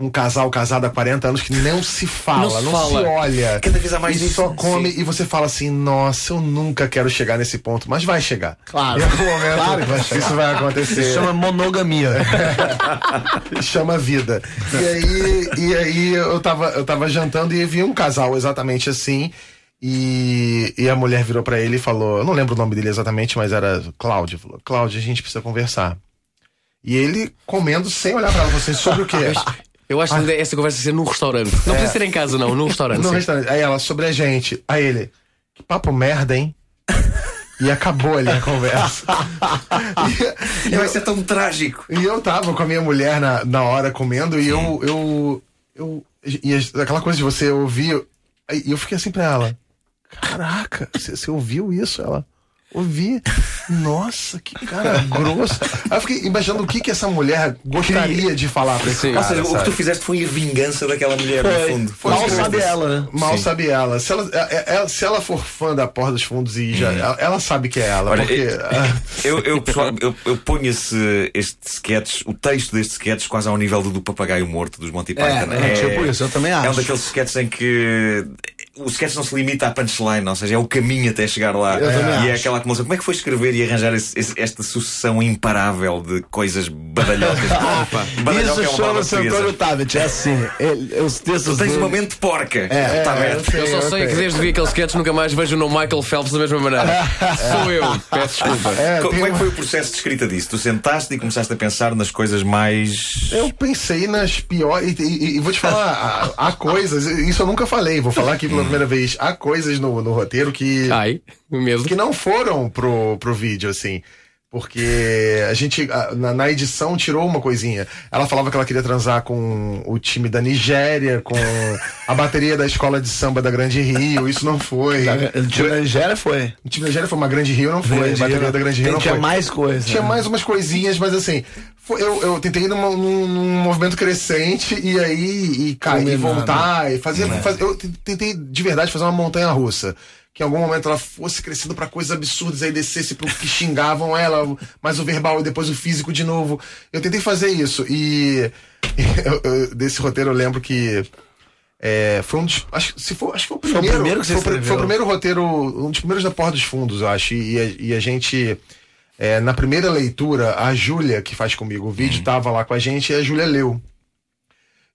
um casal casado há 40 anos que não se fala, Não se não, fala. se olha. Cada vez há mais e só come Sim. e você fala assim, nossa, eu nunca quero chegar nesse ponto, mas vai chegar. Claro. Em algum momento Claro que vai chegar. isso vai acontecer. Isso chama monogamia. <laughs> chama vida. E aí, e aí eu, tava, eu tava jantando e vi um casal exatamente assim. E, e a mulher virou pra ele e falou: Eu não lembro o nome dele exatamente, mas era Cláudio. Falou: Cláudio, a gente precisa conversar. E ele comendo sem olhar pra ela, você sobre o quê? Eu acho que essa conversa ser num restaurante. Não precisa ser em casa, não, num restaurante. No sim. restaurante. Aí ela, sobre a gente. Aí ele, que papo merda, hein? E acabou ali a conversa. e, <laughs> E vai ser tão trágico. E eu tava com a minha mulher na, na hora comendo e eu, eu. eu. E aquela coisa de você ouvir. E eu fiquei assim pra ela. Caraca, você, você ouviu isso? Ela. Ouvi. Nossa, que cara <laughs> grosso. Aí eu fiquei imaginando o que, que essa mulher gostaria de falar pra esse Sim. cara. Ou seja, o que tu fizeste foi a vingança daquela mulher, no fundo. Foi Mal sabe ela, né? Mal Sim. sabe ela. Se ela, é- é- se ela for fã da Porta dos Fundos e já. Ela, ela sabe que é ela. Olha, porque. ah, Eu, eu, pessoal, eu, eu ponho esse, este sketch, o texto deste sketch, quase ao nível do, do papagaio morto dos Monty Python. é tipo isso, eu também É um acho. daqueles sketches em que o sketch não se limita à punchline, ou seja, é o caminho até chegar lá. Também e é aquela acumulação. Como é que foi escrever e arranjar esse- esse- esta sucessão imparável de coisas badalhocas? <laughs> Badalhoca é Isso uma palavra chama-se portuguesa. Tabet. É assim. ele- os textos Tens uma mente porca. É, Está é, aberto. Eu só sei que desde vi aquele sketch nunca mais vejo o nome Michael Phelps da mesma maneira. <laughs> Sou eu. Peço desculpa. é, Como é que foi o processo de escrita disso? Tu sentaste e começaste a pensar nas coisas mais. Eu pensei nas piores. E, e- e vou te falar, há, há coisas, isso eu nunca falei, vou falar aqui pela primeira vez. Há coisas no, no roteiro que, Ai, mesmo. que não foram pro, pro vídeo, assim. Porque a gente, na, na edição, tirou uma coisinha. Ela falava que ela queria transar com o time da Nigéria, com a bateria da escola de samba da Grande Rio. Isso não foi. O time da Nigéria foi. O time da Nigéria foi uma Grande Rio, não foi. Grande a bateria Rio, da Grande Rio não tinha foi. mais coisa, Tinha né? mais umas coisinhas, mas assim. foi- eu, eu tentei ir numa- num, num movimento crescente e aí e cair, e voltar. E fazer, É. fazer- eu tentei de verdade fazer uma montanha russa. Que em algum momento ela fosse crescendo pra coisas absurdas, aí descesse pro que xingavam ela, mais o verbal e depois o físico de novo. Eu tentei fazer isso. E, <laughs> eu- eu- desse roteiro eu lembro que. é, foi um dos. Acho, se for, acho que foi o Foi o primeiro. primeiro que você foi, foi o primeiro roteiro, um dos primeiros da Porta dos Fundos, eu acho. E, a, e a gente. é, na primeira leitura, a Júlia, que faz comigo o vídeo, tava lá com a gente e a Júlia leu.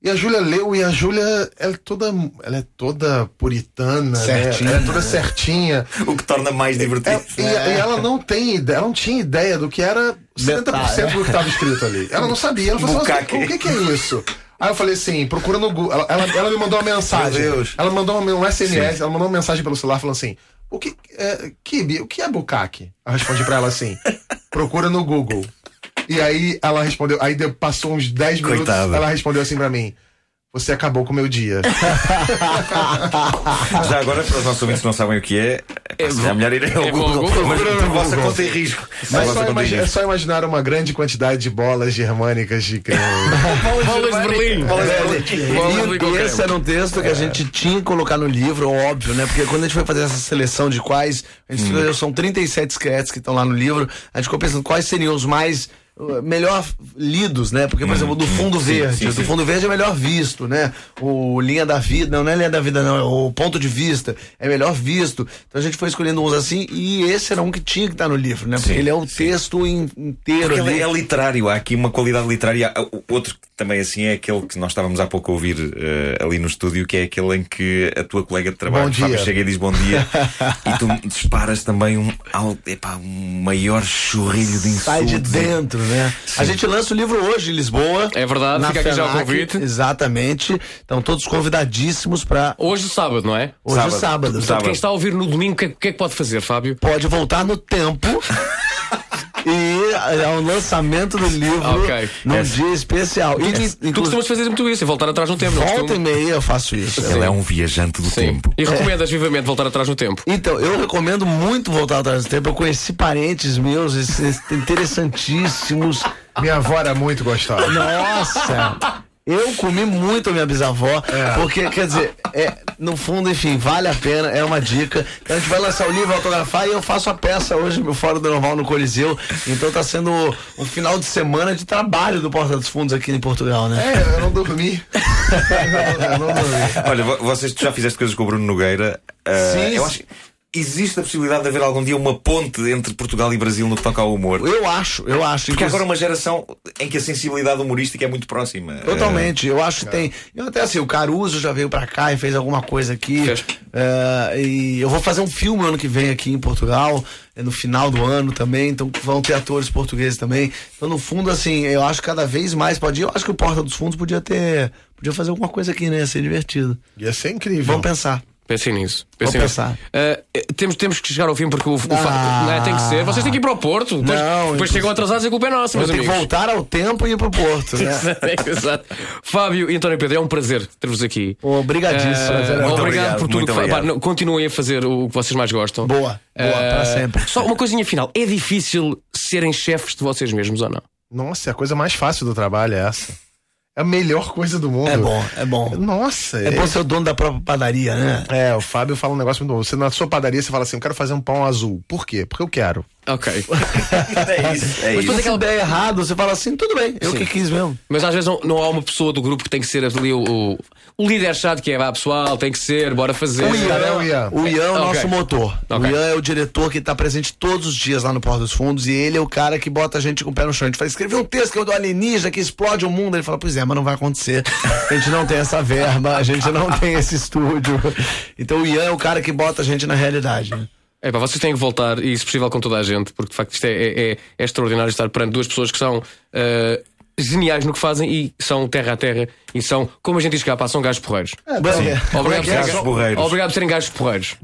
E a Júlia leu e a Júlia, ela é toda, ela é toda puritana, Certinha. né? Ela é toda certinha. <laughs> O que torna mais divertido. E, e ela não tem ideia, ela não tinha ideia do que era 70% Detalhe. do que estava escrito ali. Ela não sabia. Ela falou assim, o que, que é isso? Aí eu falei assim, procura no Google. Ela, ela, ela me mandou uma mensagem. Meu Deus. Ela mandou uma- um SMS, Sim. ela mandou uma mensagem pelo celular falando assim: o que, é, Kibi, o que é bucaque? Eu respondi pra ela assim: procura no Google. E aí ela respondeu, aí deu- passou uns 10 minutos, Coitada. ela respondeu assim pra mim: Você acabou com o meu dia. <laughs> Já agora, para os nossos ouvintes que não sabem o que é, é, é melhor ir ao é Google, Google, mas por vossa conta e risco. Mas só, conta imagi- é risco. só imaginar uma grande quantidade de bolas germânicas de creme. <laughs> Bolas de Berlim. Bolas de Bolas de Berlim. E esse era um texto que a gente tinha que colocar no livro, óbvio, né? Porque quando a gente foi fazer essa seleção de quais, a gente escolheu, são 37 sketches que estão lá no livro, a gente ficou pensando quais seriam os mais melhor lidos, né? Porque, por exemplo, do Fundo Sim, Verde, sim, do sim. Fundo Verde é melhor visto, né? O Linha da Vida, não, não é Linha da Vida, não, é o Ponto de Vista, é melhor visto. Então a gente foi escolhendo uns assim, e esse era um que tinha que estar no livro, né? Porque Sim, ele é o texto in- inteiro Porque ali. ele é literário, há aqui uma qualidade literária. Outro que também assim é aquele que nós estávamos há pouco a ouvir eh, ali no estúdio, que é aquele em que a tua colega de trabalho. Fábio, chega e diz bom dia <laughs> e tu disparas também um, epá, um maior chorrilho de insultos. Sai de dentro, né? A gente lança o livro hoje em Lisboa. É verdade, na fica aqui já o FENAC, convite. Exatamente. Estão todos convidadíssimos para. Hoje sábado, não é? Hoje sábado. sábado. Portanto, quem está a ouvir no domingo, o que, é- que é que pode fazer, Fábio? Pode voltar no tempo. <laughs> E é o lançamento do livro Ok. num É. dia especial. E, Tu costumas fazer muito isso, é voltar atrás no tempo, não Volta costumo? e meia eu faço isso. Ele é um viajante do tempo. E recomendas vivamente voltar atrás no tempo? Então, eu recomendo muito voltar atrás do tempo. Eu conheci parentes meus esses interessantíssimos. Minha avó era muito gostosa. Nossa! Eu comi muito a minha bisavó, É. porque, quer dizer, é, no fundo, enfim, vale a pena, é uma dica. Então a gente vai lançar o livro, autografar e eu faço a peça hoje, meu Fora do Normal, no Coliseu. Então tá sendo um final de semana de trabalho do Porta dos Fundos aqui em Portugal, né? É, eu não dormi. <laughs> eu não dormi. Olha, vo- vocês já fizeste coisas com o Bruno Nogueira. ah, Sim, eu sim. acho que existe a possibilidade de haver algum dia uma ponte entre Portugal e Brasil no que toca ao humor. Eu acho, eu acho. Porque Inclusive- agora é uma geração em que a sensibilidade humorística é muito próxima. Totalmente, eu acho que tem. Eu até assim, o Caruso já veio pra cá e fez alguma coisa aqui. É, e eu vou fazer um filme ano que vem aqui em Portugal, é no final do ano também, então vão ter atores portugueses também. Então, no fundo, assim, eu acho que cada vez mais pode ir. Eu acho que o Porta dos Fundos podia ter. Podia fazer alguma coisa aqui, né? Ia ser divertido. Ia ser incrível. Vamos pensar. Pensem nisso. Pensem nisso. pensar. Ah, eh, temos, temos que chegar ao fim porque o, o fa- Ah. não é, tem que ser. Vocês têm que ir para o Porto. Depois, Não, depois chegam atrasados e a culpa é nossa, tenho que amigos. voltar ao tempo e ir pro Porto, né? <laughs> Exato. Fábio e António Pedro, é um prazer ter-vos aqui. Obrigadíssimo. Ah, Muito obrigado, obrigado, por tudo que fa- obrigado. pá, Continuem a fazer o que vocês mais gostam. Boa, boa, Ah, para sempre. Só uma coisinha final: é difícil serem chefes de vocês mesmos ou não? Nossa, é a coisa mais fácil do trabalho é essa. É a melhor coisa do mundo. É bom, é bom. Nossa, É bom ser o dono da própria padaria, né? É, o Fábio fala um negócio muito bom. Você na sua padaria você fala assim: eu quero fazer um pão azul. Por quê? Porque eu quero. Ok. <laughs> é isso. É Mas se aquela ideia errada, você fala assim, tudo bem, eu Sim. que quis mesmo. Mas às vezes não, não há uma pessoa do grupo que tem que ser ali o, o, o líder chato que é, vá pessoal, tem que ser, bora fazer. O Ian, é o Ian. o Ian é o Ok. nosso motor. Ok. O Ian é o diretor que tá presente todos os dias lá no Porto dos Fundos e ele é o cara que bota a gente com o pé no chão. A gente fala, escrever um texto que é o do alienígena que explode o mundo. Ele fala, pois é, mas não vai acontecer. A gente não tem essa verba, a gente não tem esse estúdio. Então o Ian é o cara que bota a gente na realidade. né? É pá, vocês têm que voltar, e se possível com toda a gente, porque de facto isto é, é- é- é extraordinário estar perante duas pessoas que são. eh, geniais no que fazem e são terra a terra e são, como a gente diz cá, pá, são gajos porreiros. É, bem, Sim. é. Obrigado, é por é? serem, Gajos porreiros. obrigado por serem gajos porreiros.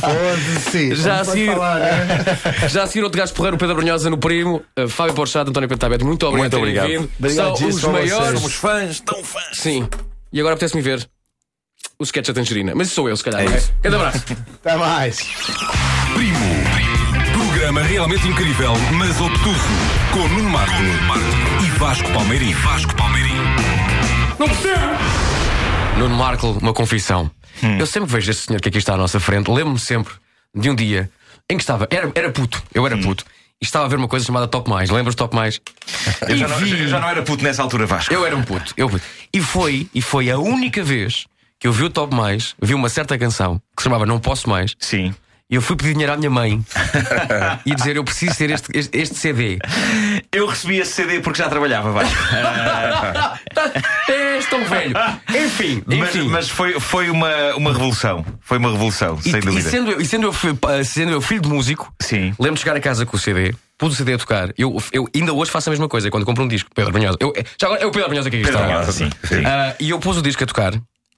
Foda-se. Já a seguir, falar, né? <laughs> já a seguir outro gajo porreiro, o Pedro Brunhosa no primo, uh, Fábio Porchat, António Pentabete. Muito obrigado Muito por terem obrigado. São os maiores. Somos fãs, tão fãs. Sim. E agora apetece-me ver o sketch da Tangerina. Mas sou eu, se calhar. É ok? isso. Grande abraço. Até mais. Primo. Programa realmente incrível, mas obtuso. Com Nuno Marco e Vasco Palmeirim. Vasco Palmeirim. Não percebo! Nuno Marco, uma confissão. Eu sempre vejo este senhor que aqui está à nossa frente, lembro-me sempre de um dia em que estava, era, era puto, eu era puto, e estava a ver uma coisa chamada Top Mais. Lembras Top Mais? Eu já, não, vi- eu já não era puto nessa altura, Vasco. Eu era um puto. Eu... E foi, e foi a única vez que eu vi o Top Mais, vi uma certa canção que se chamava Não Posso Mais. Sim. E eu fui pedir dinheiro à minha mãe e dizer eu preciso ter este, este, este CD. Eu recebi esse CD porque já trabalhava, Vasco. <laughs> És tão velho. Enfim, Mas, enfim. mas foi, foi uma, uma revolução. Foi uma revolução, E, sem e dúvida. sendo, eu- e sendo, eu, sendo eu filho de músico, Sim. lembro de chegar a casa com o CD, pus o CD a tocar. Eu, eu ainda hoje faço a mesma coisa quando compro um disco, Pedro Brunhosa. Eu, é- já agora é o Pedro Brunhosa que aqui Pedro está. Brunhosa, sim, sim. Ah, e eu pus o disco a tocar,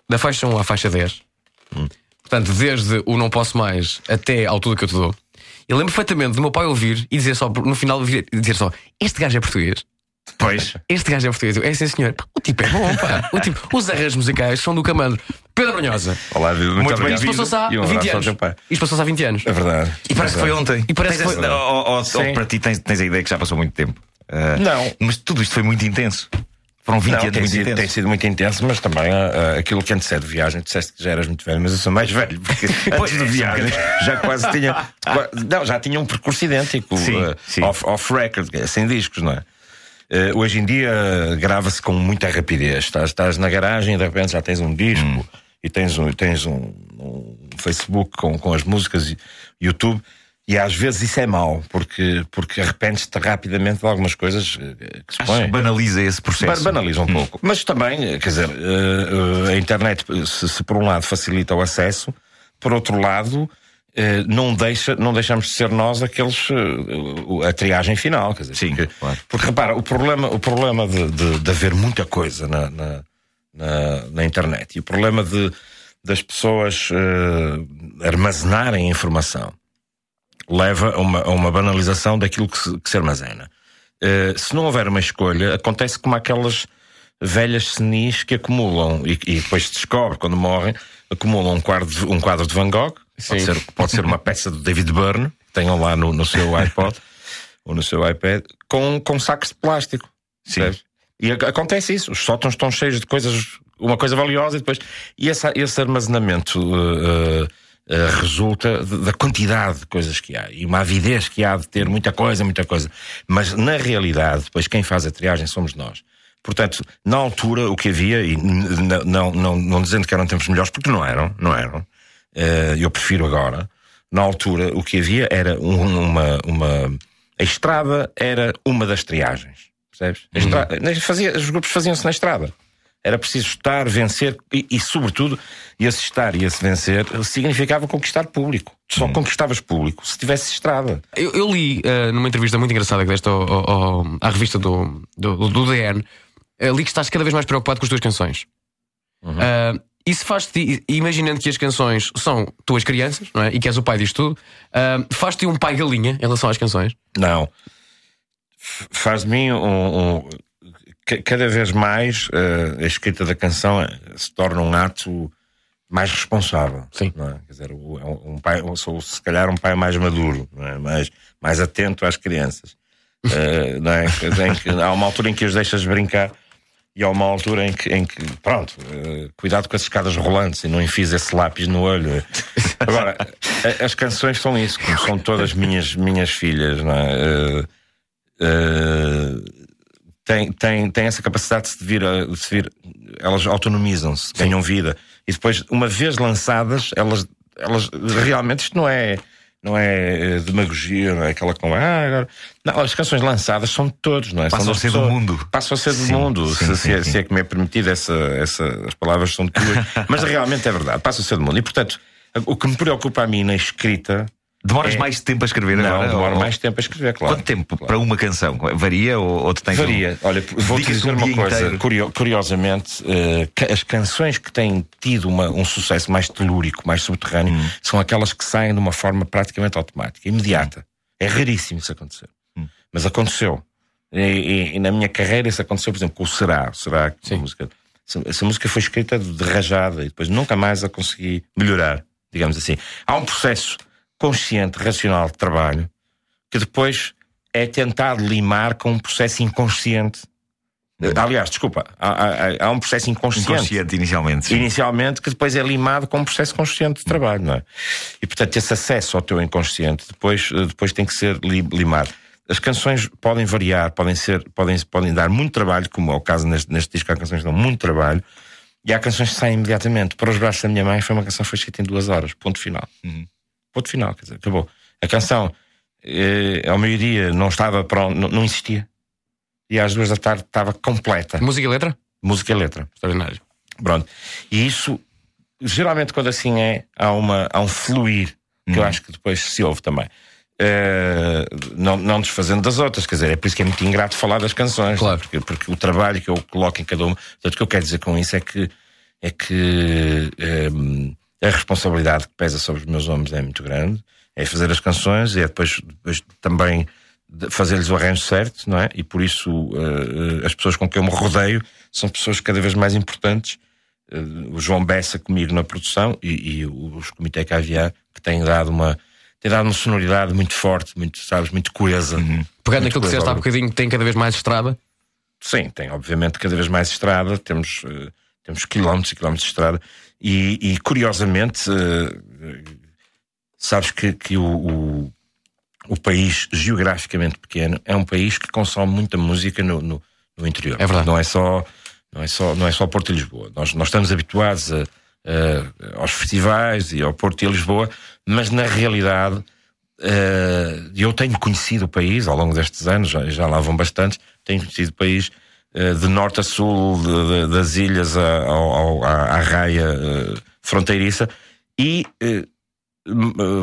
da faixa 1 à faixa 10. Hum. Portanto, desde o Não Posso Mais até ao Tudo Que Eu Te Dou. Eu lembro perfeitamente do meu pai ouvir e dizer só, no final, dizer só: Este gajo é português. Pois. <laughs> Este gajo é português. É sim, senhor. O tipo é bom, pá. O tipo, os arranjos musicais são do camando. Pedro Brunhosa. Olá, muito, Muito obrigado. Isto passou-se há E um 20 abraço ao anos. Isto passou-se há 20 anos. É verdade. E parece que foi ontem. E parece que foi- ou, ou- ou Sim. para ti tens, tens a ideia que já passou muito tempo. Ah, Não. Mas tudo isto foi muito intenso. Foram 20 Não, anos tem, sido, tem sido muito intenso, mas também ah, aquilo que antecede viagem, disseste que já eras muito velho, mas eu sou mais velho, porque <laughs> antes de é, viagem já quase tinha. Não, já tinha um percurso idêntico, Sim, ah, sim. off- off-record, sem discos, não é? Ah, hoje em dia grava-se com muita rapidez. Estás, estás na garagem e de repente já tens um disco Hum. e tens um, tens um, um Facebook com, com as músicas e YouTube. E às vezes isso é mau, porque, porque arrependes-te rapidamente de algumas coisas eh, que se põem. banaliza esse processo. Ba- Banaliza um pouco. Mas também, quer dizer, eh, eh, a internet, se, se por um lado facilita o acesso, por outro lado, eh, não, deixa, não deixamos de ser nós aqueles. eh, a triagem final. Quer dizer, Sim, porque, claro. porque repara, o problema, o problema de, de, de haver muita coisa na, na, na, na internet e o problema de, das pessoas eh, armazenarem informação leva a uma, a uma banalização daquilo que se, que se armazena. Eh, se não houver uma escolha, acontece como aquelas velhas senis que acumulam e, e depois se descobre, quando morrem, acumulam um quadro de, um quadro de Van Gogh, pode Sim. ser, pode ser uma peça de David Byrne, que tenham lá no, no seu iPod <laughs> ou no seu iPad, com, com sacos de plástico. percebes? E ac- acontece isso, os sótãos estão cheios de coisas, uma coisa valiosa e depois. E essa- esse armazenamento eh, eh, eh, resulta de- da quantidade de coisas que há e uma avidez que há de ter muita coisa, muita coisa. Mas na realidade, depois quem faz a triagem somos nós. Portanto, na altura o que havia, e não, não, não dizendo que eram tempos melhores, porque não eram, não eram, eh, eu prefiro agora. Na altura o que havia era um- uma, uma. A estrada era uma das triagens. Percebes? A estra- fazia- os grupos faziam-se na estrada. Era preciso estar, vencer e, e, sobretudo, esse estar e esse vencer significava conquistar público. Só conquistavas público se tivesse estrada. Eu, eu li eh, numa entrevista muito engraçada que deste ao- ao- ao- à revista do, do, do DN, eh, li que estás cada vez mais preocupado com as tuas canções. Eh, isso faz-te, imaginando que as canções são tuas crianças, não é? E que és o pai disto tudo, eh, faz-te um pai galinha em relação às canções. Não. F- Faz de mim um. um- cada vez mais eh, a escrita da canção eh, se torna um ato mais responsável. Sim. Não é? Quer dizer, é um, um pai, eu sou se calhar um pai mais maduro, não é? mais, mais atento às crianças. <laughs> Eh, não é? Que há uma altura em que os deixas brincar e há uma altura em que, em que pronto, eh, cuidado com as escadas rolantes e não enfies esse lápis no olho. <laughs> Agora, a- as canções são isso, como são todas minhas, minhas filhas, não é? Eh, tem, tem, tem essa capacidade de se vir, a- de se vir elas autonomizam-se, ganham vida e depois, uma vez lançadas, elas, elas realmente isto não é. Não é eh, demagogia, não é aquela com. Ah, agora... Não, as canções lançadas são de todos, não é? Passam a ser do pessoas. mundo. Passam a ser do Sim, mundo. sim, se, sim, se é, sim. se é que me é permitido, essa, essa, as palavras são tuas. <laughs> Mas realmente é verdade, passam a ser do mundo. E portanto, o que me preocupa a mim na escrita Demoras É- mais tempo a escrever Não, agora? demora Ou- mais tempo a escrever, claro. Quanto tempo para uma canção? Varia ou, ou tens Varia. um- Olha, vou-te dizer um uma coisa. Curio- curiosamente, ca- as canções que têm tido uma- um sucesso mais telúrico, mais subterrâneo, Hum. são aquelas que saem de uma forma praticamente automática, imediata. É raríssimo isso acontecer. Hum. Mas aconteceu. E, e- e na minha carreira isso aconteceu, por exemplo, com o Será. O Será, que música. Essa música foi escrita de rajada e depois nunca mais a consegui melhorar, digamos assim. Há um processo consciente, racional de trabalho que depois é tentado limar com um processo inconsciente. Aliás, desculpa, há, há- há um processo inconsciente. Inconsciente, inicialmente. sim. Inicialmente, que depois é limado com um processo consciente de trabalho, não é? E portanto, esse acesso ao teu inconsciente depois, eh, depois tem que ser li- limado. As canções podem variar, podem ser, podem, podem dar muito trabalho, como é o caso neste, neste disco, há canções que dão muito trabalho, e há canções que saem imediatamente. Para os braços da minha mãe foi uma canção que foi escrita em duas horas, ponto final. Ponto final, quer dizer, acabou. A canção eh, ao meio-dia não estava pronto, não, não existia. E às duas da tarde estava completa. Música e letra? Música e letra. Extraordinário. Pronto. E isso, geralmente, quando assim é, há, uma, há um fluir que eu acho que depois se ouve também. Eh, não, não desfazendo das outras, quer dizer, é por isso que é muito ingrato falar das canções, claro. porque, porque o trabalho que eu coloco em cada uma. Portanto, o que eu quero dizer com isso é que, é que eh, a responsabilidade que pesa sobre os meus ombros é muito grande. É fazer as canções e é depois, depois também fazer-lhes o arranjo certo, não é? E por isso eh, as pessoas com quem eu me rodeio são pessoas cada vez mais importantes. Eh, o João Bessa comigo na produção e, e os Comitê Caviar que têm dado uma têm dado uma sonoridade muito forte, muito, sabes, muito coesa. Pegando Muito naquilo que disseste há bocadinho, tem cada vez mais estrada. Sim, tem obviamente cada vez mais estrada, temos, eh, temos quilómetros e quilómetros de estrada e, e, curiosamente eh, sabes que, que o, o, o país geograficamente pequeno é um país que consome muita música no, no, no interior. É verdade. Não é só, não é só, não é só Porto e Lisboa. Nós, nós estamos habituados a, a- aos festivais e ao Porto e a Lisboa, mas na realidade eh, eu tenho conhecido o país ao longo destes anos, já, já lá vão bastantes, tenho conhecido o país de norte a sul, de- de- das ilhas ao- ao- à, à raia eh, fronteiriça, e eh, eh,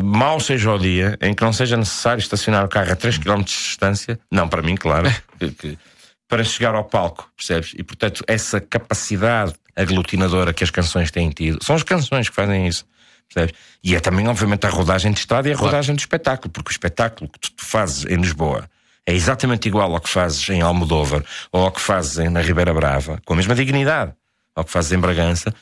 mal seja o dia em que não seja necessário estacionar o carro a 3 km de distância, não para mim, claro, <laughs> que- que- para chegar ao palco, percebes? E portanto, essa capacidade aglutinadora que as canções têm tido, são as canções que fazem isso. Percebes? E é também, obviamente, a rodagem de estrada e a rodagem do espetáculo, porque o espetáculo que tu, tu fazes em Lisboa é exatamente igual ao que fazes em Almodóvar ou ao que fazes na Ribeira Brava, com a mesma dignidade, ao que fazes em Bragança,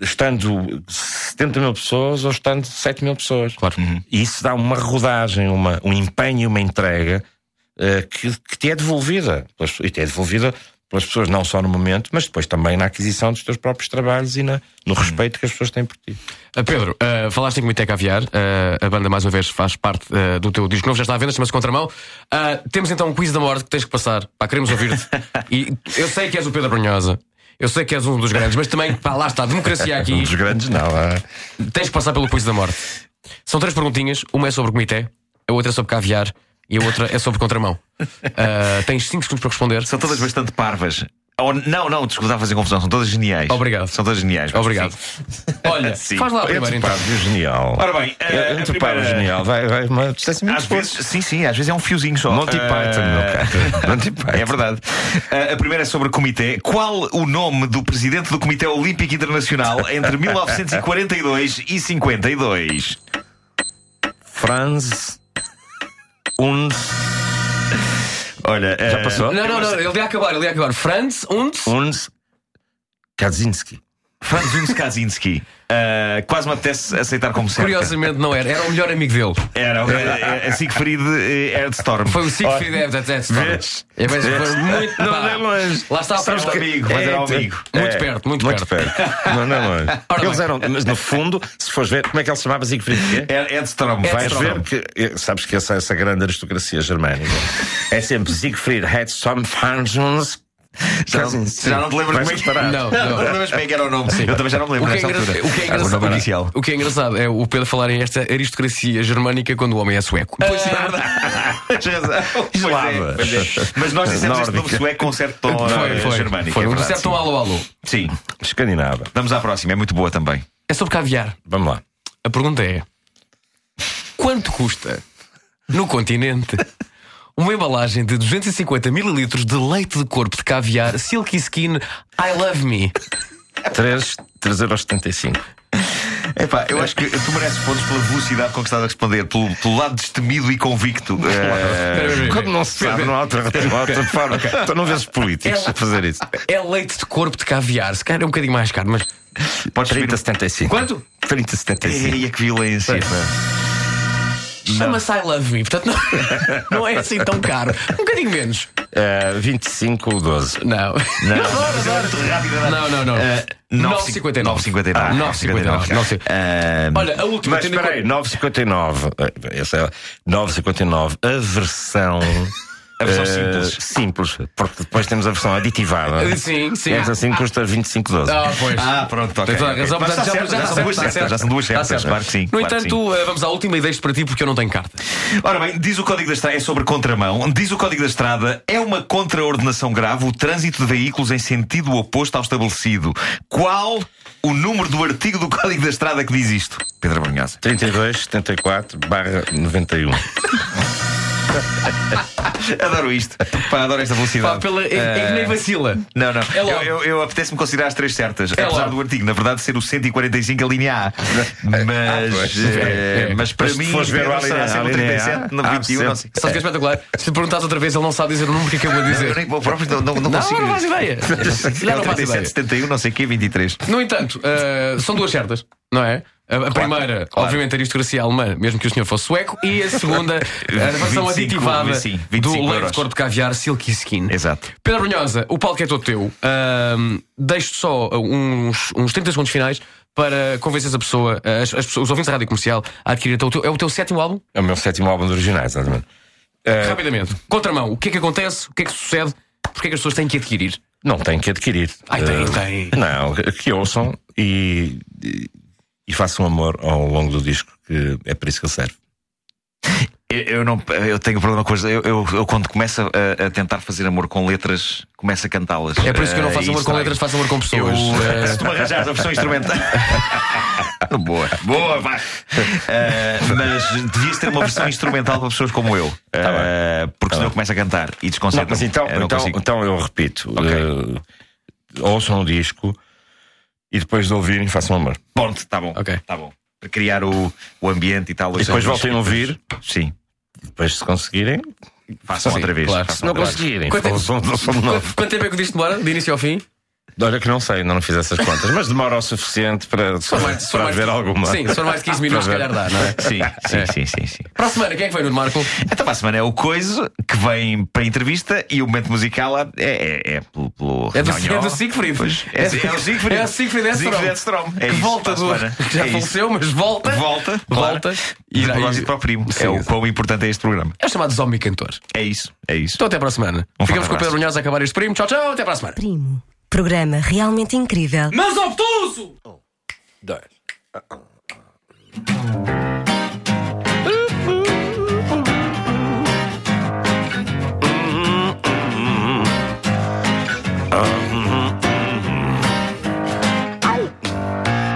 estando 70 mil pessoas ou estando 7 mil pessoas. Claro. E isso dá uma rodagem, uma, um empenho e uma entrega eh, que, que te é devolvida. E te é devolvida pelas pessoas, não só no momento, mas depois também na aquisição dos teus próprios trabalhos e na, no respeito que as pessoas têm por ti. Uh, Pedro, uh, falaste em Comitê Caviar, uh, a banda mais uma vez faz parte uh, do teu disco novo, já está à venda, chama-se Contramão. Temos então um quiz da morte que tens que passar. Pá, queremos ouvir-te. <laughs> e eu sei que és o Pedro Brunhosa. Eu sei que és um dos grandes, mas também, pá, lá está, a democracia aqui. Um dos grandes, não. é? Tens que passar pelo quiz da morte. São três perguntinhas, uma é sobre comitê, a outra é sobre caviar e a outra é sobre contramão. Uh, <laughs> tens 5 segundos para responder. São todas bastante parvas. Ou, não, não, desculpa, estava a fazer confusão. São todas geniais. Obrigado. São todas geniais. Obrigado. sim. Olha, <laughs> Sim. faz lá a primeira então. Parvo genial. Ora bem, eh, a Entre primeira- parvo genial. Vai, vai, uma distância muito Às vezes, sim, sim, às vezes é um fiozinho só. Monty Eh, Python, meu cara. <laughs> Monty Python. É verdade. Eh, a primeira é sobre o comitê. Qual o nome do presidente do Comitê Olímpico Internacional entre 1942 e 52? Franz und. Olha, Já eh, passou? Não, não, não, ele ia acabar, ele ia acabar. Franz und. Und Kaczynski. Franz Uns Kaczynski. <laughs> Eh, quase me apetece aceitar como certo. Curiosamente não era, era o melhor amigo dele. Era eh, a Siegfried eh, Erdstorm. Foi o Siegfried Erdstorm. Vês? É, mas foi muito. Não, é longe. Lá está a Sabes que amigo, mas era amigo. Muito É, perto, muito, Muito perto. <laughs> Não, não é longe. Eles eram, mas no fundo, se fores ver, como é que ele se chamava Siegfried? Er- Erdstorm. Vais Erdstorm. ver que, eh, sabes que essa, essa grande aristocracia germânica é sempre Siegfried Hedstrom Franzons. <laughs> Já não, já não te lembras como é que parar. Não, Não, lembras como é que era o nome. Eu também já não me O lembro que, é nessa altura. o que é Ah, o engraçado, o que é engraçado é o Pedro falar em esta aristocracia germânica quando o homem é sueco. Pois é, verdade. <laughs> É, pois é. Mas nós dissemos este nome sueco com certo tom Foi, eh, foi. germânico. Foi um verdade, certo sim. alô alô. Sim. Escandinava. Vamos à próxima, é muito boa também. É sobre caviar. Vamos lá. A pergunta é: Quanto custa no continente uma embalagem de 250 ml de leite de corpo de caviar Silky Skin I Love Me? 3, 3,75€. Epá, eu acho que tu mereces pontos pela velocidade com que estás a responder, pelo, pelo lado destemido e convicto. Eh, Quando não se sabe, não há outra, não há outra forma. Tu não vês os políticos É- a fazer isso. É leite de corpo de caviar. Se calhar é um bocadinho mais caro, mas. Podes 30,75. Quanto? 30,75. Ei, que violência. pá. Chama-se I Love Me, portanto não, <laughs> não é assim tão caro. Um bocadinho menos. Uh, 25 ou 12. Não. Não, <laughs> Não, não, não. Eh, 9,59. 9,59. Ah, 9,59. Não sei. Eh, Olha, a última. Mas espera aí, 9,59. Eh, Essa é 9,59. A versão. <laughs> A versão eh, simples. simples, porque depois temos a versão aditivada. <laughs> Sim, sim. Essa assim custa 25,12. Ah, pois. Ah, pronto, ok. Tens toda a ok. razão, Mas portanto, já- certo, já já são duas certas, já são duas certas, certo. claro que sim. No claro que sim. entanto, eh, vamos à última e deixo para ti porque eu não tenho carta. Ora bem, diz o Código da Estrada, é sobre contramão. Diz o Código da Estrada, é uma contraordenação grave o trânsito de veículos em sentido oposto ao estabelecido. Qual o número do artigo do Código da Estrada que diz isto? Pedro Brunhosa. 32, 74, barra 91. <laughs> <laughs> Adoro isto. Pá, adoro esta velocidade. Pá, pela, é, é que nem Eh, vacila. Não, não. É eu eu, eu apetece-me considerar as três certas. É apesar logo. do artigo, na verdade, ser o 145 a linha A. Mas, pois. eh, É. mas para Mas se mim, fores ver Pedro, a linha será linha 37, no A, 21, não sei. Sabe o que é espetacular? Se lhe perguntares outra vez, ele não sabe dizer o número que acabou de Eu dizer. nem, eu próprio não, não, não Não, consigo. não faz ideia. <laughs> Não faz 37, ideia. 71, não sei o quê, 23. No entanto, eh, são duas certas, não é? A, a primeira, obviamente, a aristocracia alemã, mesmo que o senhor fosse sueco, e a segunda, <laughs> a versão 25, aditivada sim, do 25 leite de cor de caviar Silky Skin. Exato. Pedro Brunhosa, o palco é todo teu. Ahm, Deixo só uns, uns 30 segundos finais para convencer a pessoa, as, as pessoas, os ouvintes da rádio comercial, a adquirir o teu, é o teu sétimo álbum? É o meu sétimo álbum de originais, exatamente. Eh, Rapidamente. Contramão, o que é que acontece? O que é que sucede? Porquê é que as pessoas têm que adquirir? Não tem que adquirir. Ai, tem, Eh, tem. Não, que ouçam e, e, e façam amor ao longo do disco, que é para isso que ele serve. Eu, não, eu tenho um problema com coisa. Eu, eu, eu quando começo a, a tentar fazer amor com letras, começo a cantá-las. É por isso que eu não faço e amor com letras, faço amor com pessoas. Eu, Eh, se tu me arranjares a versão instrumental. <laughs> boa, boa, vai. Eh, mas devias ter uma versão instrumental para pessoas como eu. Eh, porque senão eu começo a cantar e Não, desconcentro. mas então, não então, então eu repito: eh, ouçam o disco e depois de ouvirem, façam amor. Ponto, está bom. Ok. Tá bom. Para criar o, o ambiente e tal. E depois voltem a ouvir. Sim. Depois, se conseguirem, Façam Sim, outra vez. claro. façam se não outra vez. conseguirem, Quanto tempo- ouçam- ouçam de novo. Quanto, quanto tempo é que o disco demora? De início ao fim? Olha que não sei, ainda não fiz essas contas, mas demora o suficiente para, for mais- para mais- ver alguma. Sim, se for mais de 15 minutos, se Para calhar dá, não é? <laughs> Sim, sim, É. sim, sim, sim. Para a semana, quem é que vem no Marco? Então, para a semana é o Coiso que vem para a entrevista e o momento musical é, é, é pelo. pelo É do, é do Siegfried. Pois, é, é o Siegfried. É o Siegfried Edstrom. Edstrom. É que volta do. que <laughs> já É faleceu, mas volta. Volta, Volta. claro. E E de irá- propósito para o primo. Sim, é o quão importante é este programa. É o chamado Zombie Cantor. É isso, é isso. Então até para a semana. Um Ficamos com o Pedro. Brunhosa a acabar este primo. Tchau, tchau. Até para a semana. Primo. Programa realmente incrível. Mas obtuso!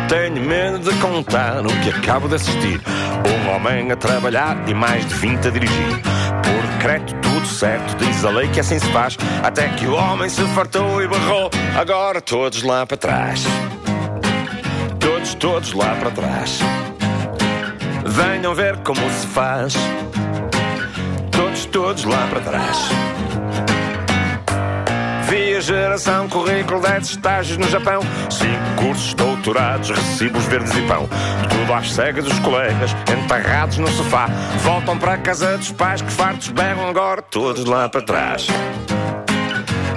Tenho medo de contar o que acabo de assistir. Um homem a trabalhar e mais de 20 a dirigir. Por decreto, tudo certo, diz a lei que assim se faz. Até que o homem se fartou e barrou. Agora todos lá para trás. Todos, todos lá para trás. Venham ver como se faz. Todos, todos lá para trás. Geração, currículo, 10 estágios no Japão, 5 cursos, doutorados, recibos verdes e pão. Tudo às cegas dos colegas, enterrados no sofá. Voltam para casa dos pais que fartos berram agora, todos lá para trás.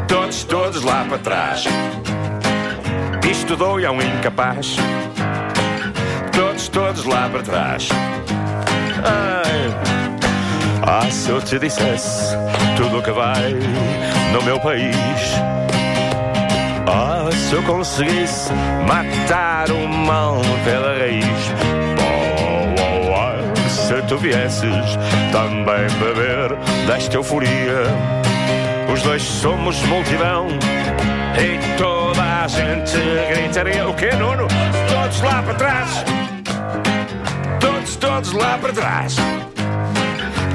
Todos, todos lá para trás. Estudou e é um incapaz. Todos, todos lá para trás. Ai. Ah, se eu te dissesse tudo o que vai no meu país. Ah, se eu conseguisse matar o mal pela raiz. Oh, oh, oh, se tu viesses também beber desta euforia. Os dois somos multidão e toda a gente gritaria. O que, Nuno? Todos lá para trás. Todos, todos lá para trás.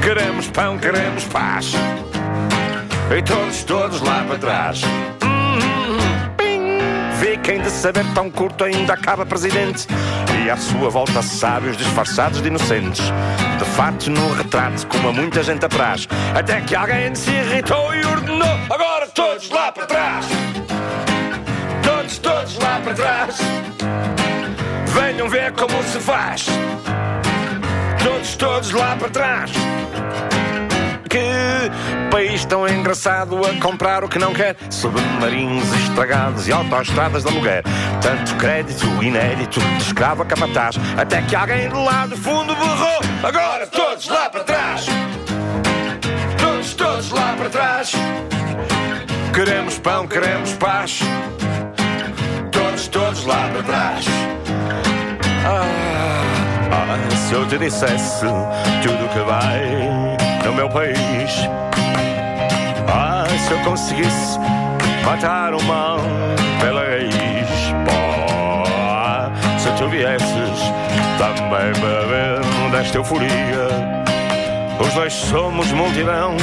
Queremos pão, queremos paz. E todos, todos lá para trás. Fiquem de saber tão curto ainda acaba presidente. E à sua volta sábios disfarçados de inocentes. De fato no retrato como a muita gente apraz. Até que alguém se irritou e ordenou Agora todos lá para trás. Todos, todos lá para trás. Venham ver como se faz Todos, todos lá para trás. Que país tão engraçado a comprar o que não quer? Submarinos estragados e autoestradas de aluguer. Tanto crédito inédito de escravo a capataz Até que alguém do lado do fundo berrou Agora todos lá para trás. Todos, todos lá para trás. Queremos pão, queremos paz. Todos, todos lá para trás. Ah, se eu te dissesse tudo que vai no meu país. Ah, se eu conseguisse matar o mal pela raiz. Ah, se tu viesses também beber desta euforia. Os dois somos multidão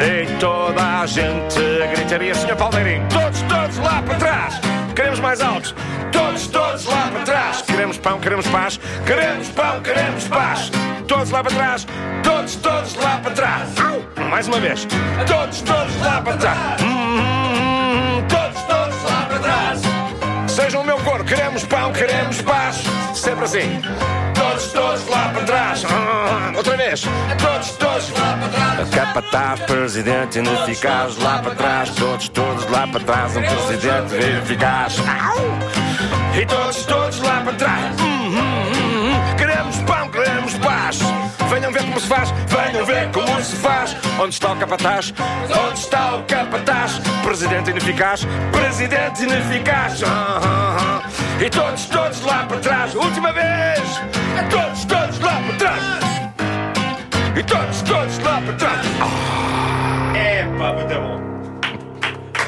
e toda a gente gritaria, Senhor Palmeirinho, todos, todos lá para trás. Queremos mais altos, Queremos pão, queremos paz, queremos pão, queremos paz. Todos lá para trás, todos, todos lá para trás. Mais uma vez, todos, todos lá para trás. Hum, todos, todos lá para trás. Sejam o meu coro, queremos pão, queremos paz. Sempre assim. Todos, todos lá para trás. Hum, outra vez. Todos, todos lá para trás. Capataz, presidente ineficaz lá para trás. Todos, todos lá para trás. Um presidente eficaz. E todos, todos lá para trás. Hum, hum, hum. Queremos pão, queremos paz. Venham ver como se faz, venham ver como se faz. Onde está o capataz? Onde está o capataz? Presidente ineficaz, presidente ineficaz. Ah, ah, ah. E todos, todos lá para trás. Última vez. Todos, todos lá para trás. E todos, todos lá para trás. É pá, muito bom.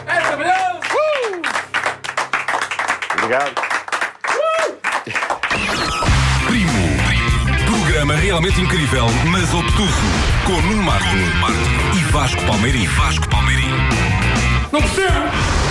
É trabalhoso! Obrigado. Primo. Programa realmente incrível, mas obtuso. Com Nuno Marco e Vasco Palmeirim. Vasco Palmeirim. Não percebo!